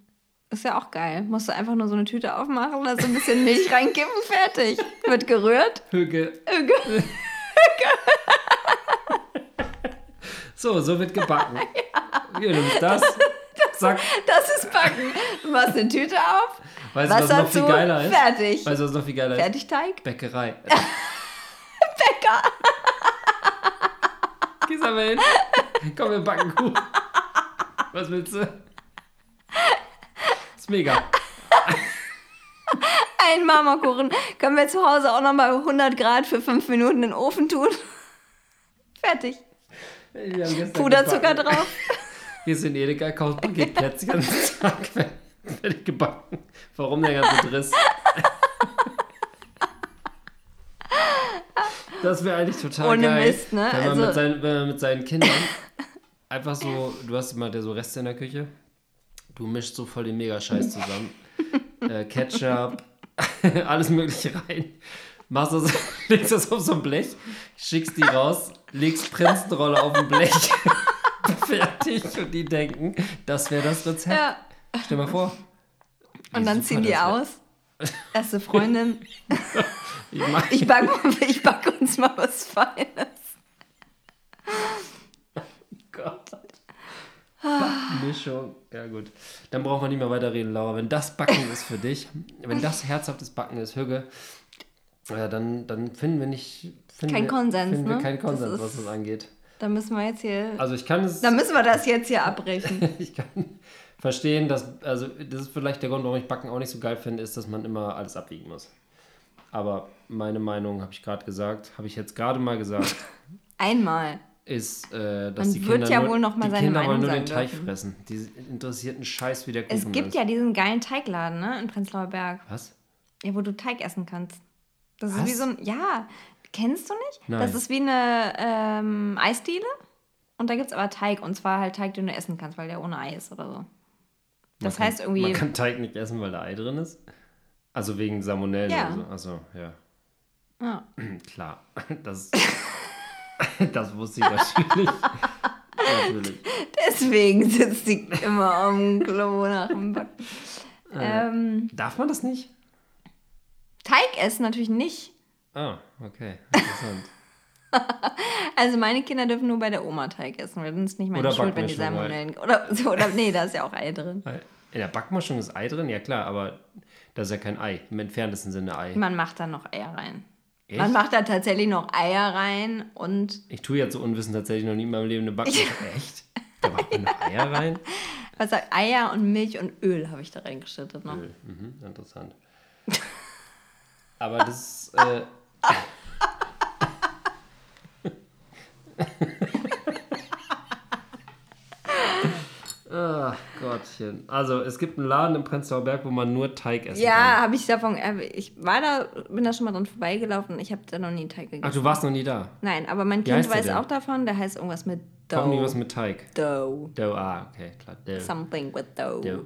Ist ja auch geil. Musst du einfach nur so eine Tüte aufmachen, da so ein bisschen Milch (laughs) reinkippen, fertig. Wird gerührt. Hüge. Hüge. (laughs) So, so wird gebacken. (laughs) Hier, nimmst das. Zack. Das ist Backen. Du machst eine Tüte auf, Weißt du, was noch viel geiler ist? fertig. Weißt du, was noch viel geiler ist? Fertigteig. Bäckerei. (laughs) Bäcker. Gehst aber hin. Komm, wir backen Kuchen. Was willst du? Ist mega. Ein Marmorkuchen. Können wir zu Hause auch nochmal 100 Grad für 5 Minuten in den Ofen tun. Fertig. Puderzucker drauf. Gehst in Edeka, kaufst Baguette-Plätzchen den ganzen Tag fertig gebacken. Warum der ganze Driss? Das wäre eigentlich total Ohne geil. Mist, ne? Wenn man, Also- mit seinen, wenn man mit seinen Kindern einfach so, du hast immer der so Reste in der Küche, du mischst so voll den Mega-Scheiß zusammen. äh, Ketchup, (laughs) alles mögliche rein. Machst das, (laughs) legst das auf so ein Blech, schickst die raus, legst Prinzenrolle auf ein Blech. Fertig. Und die denken, das wäre das Rezept. Ja. Stell mal vor. Und dann ziehen die aus. Erste Freundin. (laughs) Ich mach, Ich back, uns mal was Feines. Gott. Mischung. Ja, gut. Dann brauchen wir nicht mehr weiterreden, Laura. Wenn das Backen ist für dich, wenn das herzhaftes Backen ist, Hüge, ja, dann, dann finden wir nicht. Finden Kein wir, Konsens, Finden wir ne? keinen Das Konsens, was das angeht. Da müssen wir jetzt hier. Also, ich kann es. Da müssen wir das jetzt hier abbrechen. (laughs) ich kann verstehen, dass. Also, das ist vielleicht der Grund, warum ich Backen auch nicht so geil finde, ist, dass man immer alles abwiegen muss. Aber meine Meinung, habe ich gerade gesagt, habe ich jetzt gerade mal gesagt. (laughs) Einmal. ist, äh, dass Man die wird Kinder ja nur, wohl noch mal die seine Kinder Meinung wollen nur den Teig dürfen. fressen. Die interessiert einen Scheiß, wie der Kuchen Es gibt ist. ja diesen geilen Teigladen, ne? In Prenzlauer Berg. Was? Ja, wo du Teig essen kannst. Das ist Was? wie so ein. Ja, kennst du nicht? Nein. Das ist wie eine ähm, Eisdiele. Und da gibt es aber Teig. Und zwar halt Teig, den du essen kannst, weil der ohne Ei ist oder so. Das Man heißt kann, irgendwie. Man kann Teig nicht essen, weil da Ei drin ist? Also wegen Salmonellen Ja. oder so. Achso, ja. Ja. (clears throat) Klar. (laughs) Das, (laughs) das wusste ich natürlich. (laughs) natürlich. Deswegen sitzt die immer am Klo nach dem Backen. Äh. Ähm, Darf man das nicht? Teig essen natürlich nicht. Ah, okay. Interessant. (laughs) Also meine Kinder dürfen nur bei der Oma Teig essen, weil dann ist nicht meine Oder Schuld, wenn die Salmonellen... Oder, so, oder nee, da ist ja auch Ei drin. In der Backmischung ist Ei drin? Ja klar, aber das ist ja kein Ei. Im entferntesten Sinne Ei. Man macht da noch Eier rein. Echt? Man macht da tatsächlich noch Eier rein und Ich tue jetzt so unwissend tatsächlich noch nie in meinem Leben eine Backmischung. (laughs) Echt? Da macht man noch Eier rein? was sagt Eier und Milch und Öl habe ich da reingeschüttet noch. Öl. Mhm, interessant. (laughs) Aber das äh, Ach Gottchen. Also, es gibt einen Laden im Prenzlauer Berg, wo man nur Teig essen Ja, kann. habe ich davon. äh, Ich war da, bin da schon mal dran vorbeigelaufen. Ich habe da noch nie Teig gegessen. Ach, du warst noch nie da. Nein, aber mein Wie Kind heißt der weiß denn? auch davon. Der heißt irgendwas mit Dough. Warum nie was mit Teig? Dough. Dough, ah, okay, klar. Dough. Something with Dough. Dough.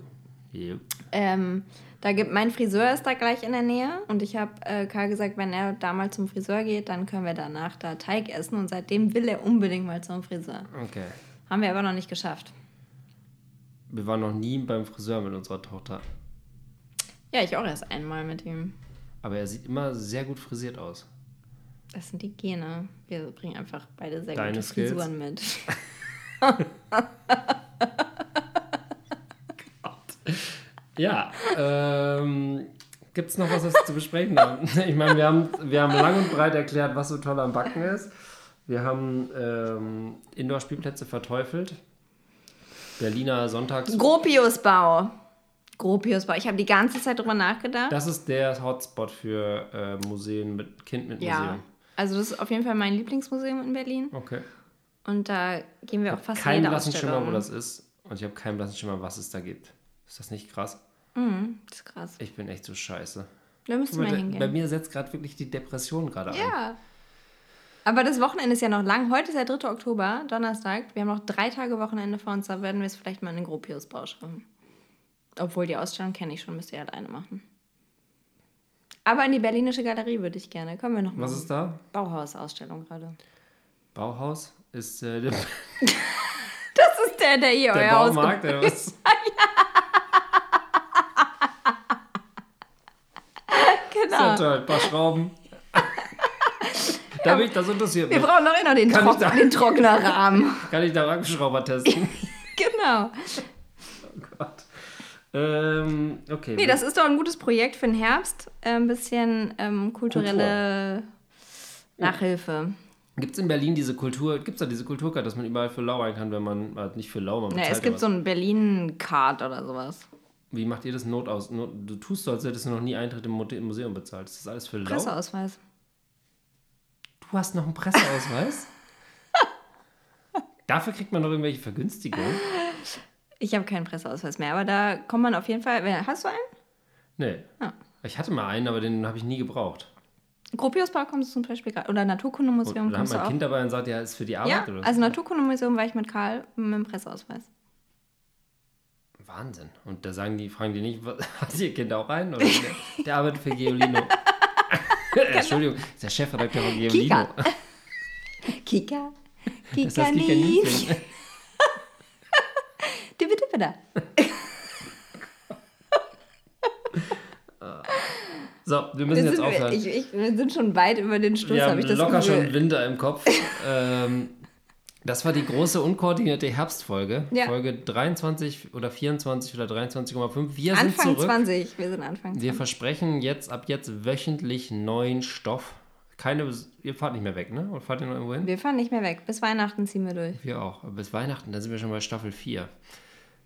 Jo. Ähm, da gibt mein Friseur ist da gleich in der Nähe und ich habe äh, Karl gesagt, wenn er da mal zum Friseur geht, dann können wir danach da Teig essen und seitdem will er unbedingt mal zum Friseur. Okay. Haben wir aber noch nicht geschafft. Wir waren noch nie beim Friseur mit unserer Tochter. Ja, ich auch erst einmal mit ihm. Aber er sieht immer sehr gut frisiert aus. Das sind die Gene. Wir bringen einfach beide sehr Deine gute Skills? Frisuren mit. (laughs) (laughs) Ja, ähm, gibt es noch was, was zu besprechen haben? (laughs) Ich meine, wir haben, wir haben lang und breit erklärt, was so toll am Backen ist. Wir haben ähm, Indoor-Spielplätze verteufelt. Berliner Sonntags... Gropiusbau. Gropiusbau. Ich habe die ganze Zeit drüber nachgedacht. Das ist der Hotspot für äh, Museen mit Kind mit ja. Museum. Also das ist auf jeden Fall mein Lieblingsmuseum in Berlin. Okay. Und da gehen wir auch fast Kein jede blassen Schimmer, Ausstellung. wo das ist. Und ich habe keinen blassen Schimmer, was es da gibt. Ist das nicht krass? Das ist krass. Ich bin echt so scheiße. Da wir Bei, hingehen. bei mir setzt gerade wirklich die Depression gerade ein. Ja. Aber das Wochenende ist ja noch lang. Heute ist der 3. Oktober, Donnerstag. Wir haben noch drei Tage Wochenende vor uns. Da werden wir es vielleicht mal in den Gropiusbau schauen. Obwohl die Ausstellung kenne ich schon, müsst ihr alleine machen. Aber in die Berlinische Galerie würde ich gerne. Kommen wir noch mal. Was ist da? Bauhaus-Ausstellung gerade. Bauhaus? Ist äh, der, (laughs) Das ist der, der hier der euer Haus Baumarkt oder was? (laughs) Ja, toll. Ein paar Schrauben. (laughs) da bin ich, das interessiert Wir mich. brauchen noch immer den, Trock da- den Trocknerrahmen. (laughs) Kann ich da Akkuschrauber testen? (laughs) genau. Gott. Ähm, okay. Nee, das ist doch ein gutes Projekt für den Herbst. Äh, Ein bisschen ähm, kulturelle Nachhilfe. Gibt es in Berlin diese Kultur, gibt es da diese Kulturkarte, dass man überall für lau ein kann, wenn man, halt nicht für lau, man bezahlt es gibt ja so was. einen Berlin-Card oder sowas. Wie macht ihr das Not aus? Du tust so, als hättest du noch nie Eintritt im Museum bezahlt. Ist das alles für lau? Presseausweis. Du hast noch einen Presseausweis? (laughs) Dafür kriegt man noch irgendwelche Vergünstigungen? Ich habe keinen Presseausweis mehr, aber da kommt man auf jeden Fall. Hast du einen? Nee. Ah. Ich hatte mal einen, aber den habe ich nie gebraucht. Gropiuspark kommst du zum Beispiel gerade. Oder Und Naturkundemuseum da hat kommst du mein auch. Kind dabei und sagt, ja, ist für die Arbeit ja, oder so. also Naturkundemuseum war ich mit Karl mit dem Presseausweis. Wahnsinn. Und da sagen die, fragen die nicht, was, (laughs) hat ihr Kind auch einen? Oder der, (laughs) der arbeitet für Geolino. (laughs) Entschuldigung, ist der Chefredakteur von Geolino. Kika. Kika. Das ist Kika. Niedling. Dippe, dippe da. So, wir müssen jetzt sind, aufhören. ich, ich, wir sind schon weit über den Schluss, habe ich das locker Gefühl. schon Winter im Kopf. ähm, das war die große unkoordinierte Herbstfolge. Ja. Folge 23 oder 24 oder 23,5. Wir sind Anfang zurück. 20. Wir sind Anfang 20. Wir versprechen jetzt ab jetzt wöchentlich neuen Stoff. Keine, ihr fahrt nicht mehr weg, ne? Oder fahrt ihr noch irgendwo hin? Wir fahren nicht mehr weg. Bis Weihnachten ziehen wir durch. Wir auch. Bis Weihnachten, dann sind wir schon bei Staffel 4.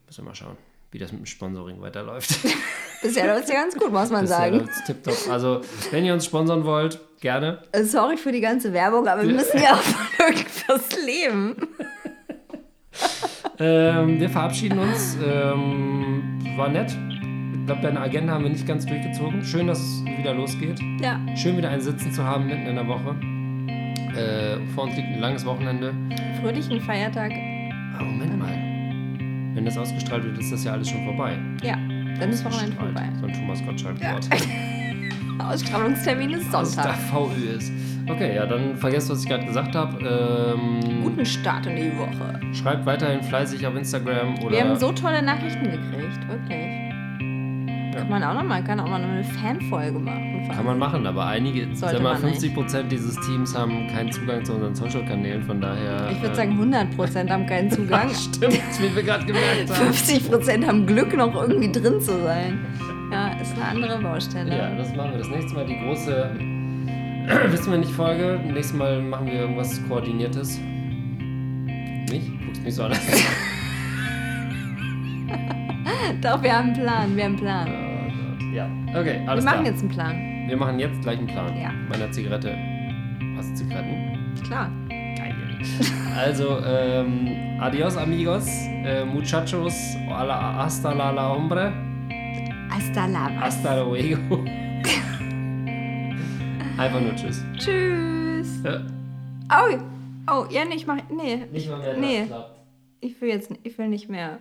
Müssen wir mal schauen, wie das mit dem Sponsoring weiterläuft. (laughs) Bisher läuft es ja ganz gut, muss man Bisher sagen. tipptopp. Also, wenn ihr uns sponsern wollt, gerne. Äh, Sorry für die ganze Werbung, aber wir müssen ja auch (laughs) von irgendwas leben. (laughs) Ähm, wir verabschieden uns. Ähm, war nett. Ich glaube, deine Agenda haben wir nicht ganz durchgezogen. Schön, dass es wieder losgeht. Ja, Schön, wieder ein Sitzen zu haben mitten in der Woche. Äh, vor uns liegt ein langes Wochenende. fröhlichen Feiertag. Ah, Moment mal. Wenn das ausgestrahlt wird, ist das ja alles schon vorbei. Ja, dann ist Wochenende vorbei. So ein Thomas Gottschalk-Wort. (laughs) Ausstrahlungstermin ist Was da Sonntag. VÖ ist. Okay, ja, dann vergesst, was ich gerade gesagt habe. Ähm, Guten Start in die Woche. schreibt weiterhin fleißig auf Instagram oder. Wir haben so tolle Nachrichten gekriegt, wirklich. Kann man auch noch mal, kann auch mal eine Fanfolge machen. Kann man machen, aber einige, Sollte sag mal, man nicht. 50% dieses Teams haben keinen Zugang zu unseren Social-Kanälen, von daher. Ich würde äh, sagen, 100% haben keinen (laughs) Zugang. Stimmt, wie wir gerade gemerkt haben. 50% haben Glück, noch irgendwie drin zu sein. Ja, ist eine andere Baustelle. Ja, das machen wir das nächste Mal. Die große. (clears throat) Wissen wir nicht Folge. Nächstes Mal machen wir irgendwas Koordiniertes. Nicht? Guckst mich so an. (laughs) Doch, wir haben einen Plan, wir haben einen Plan. ja, okay, Wir alles machen klar. jetzt einen Plan. Wir machen jetzt gleich einen Plan. Ja. Meiner Zigarette. Was Zigaretten? Klar. Geil. Also, ähm, adios amigos, äh, muchachos, a la, hasta la, la hombre, Hasta la hasta luego. Einfach nur Tschüss. Tschüss. Ja, Oh, oh, ja, nee, ich mach. Nee, nicht mal mehr Nee. das klappt. ich will jetzt ich will nicht mehr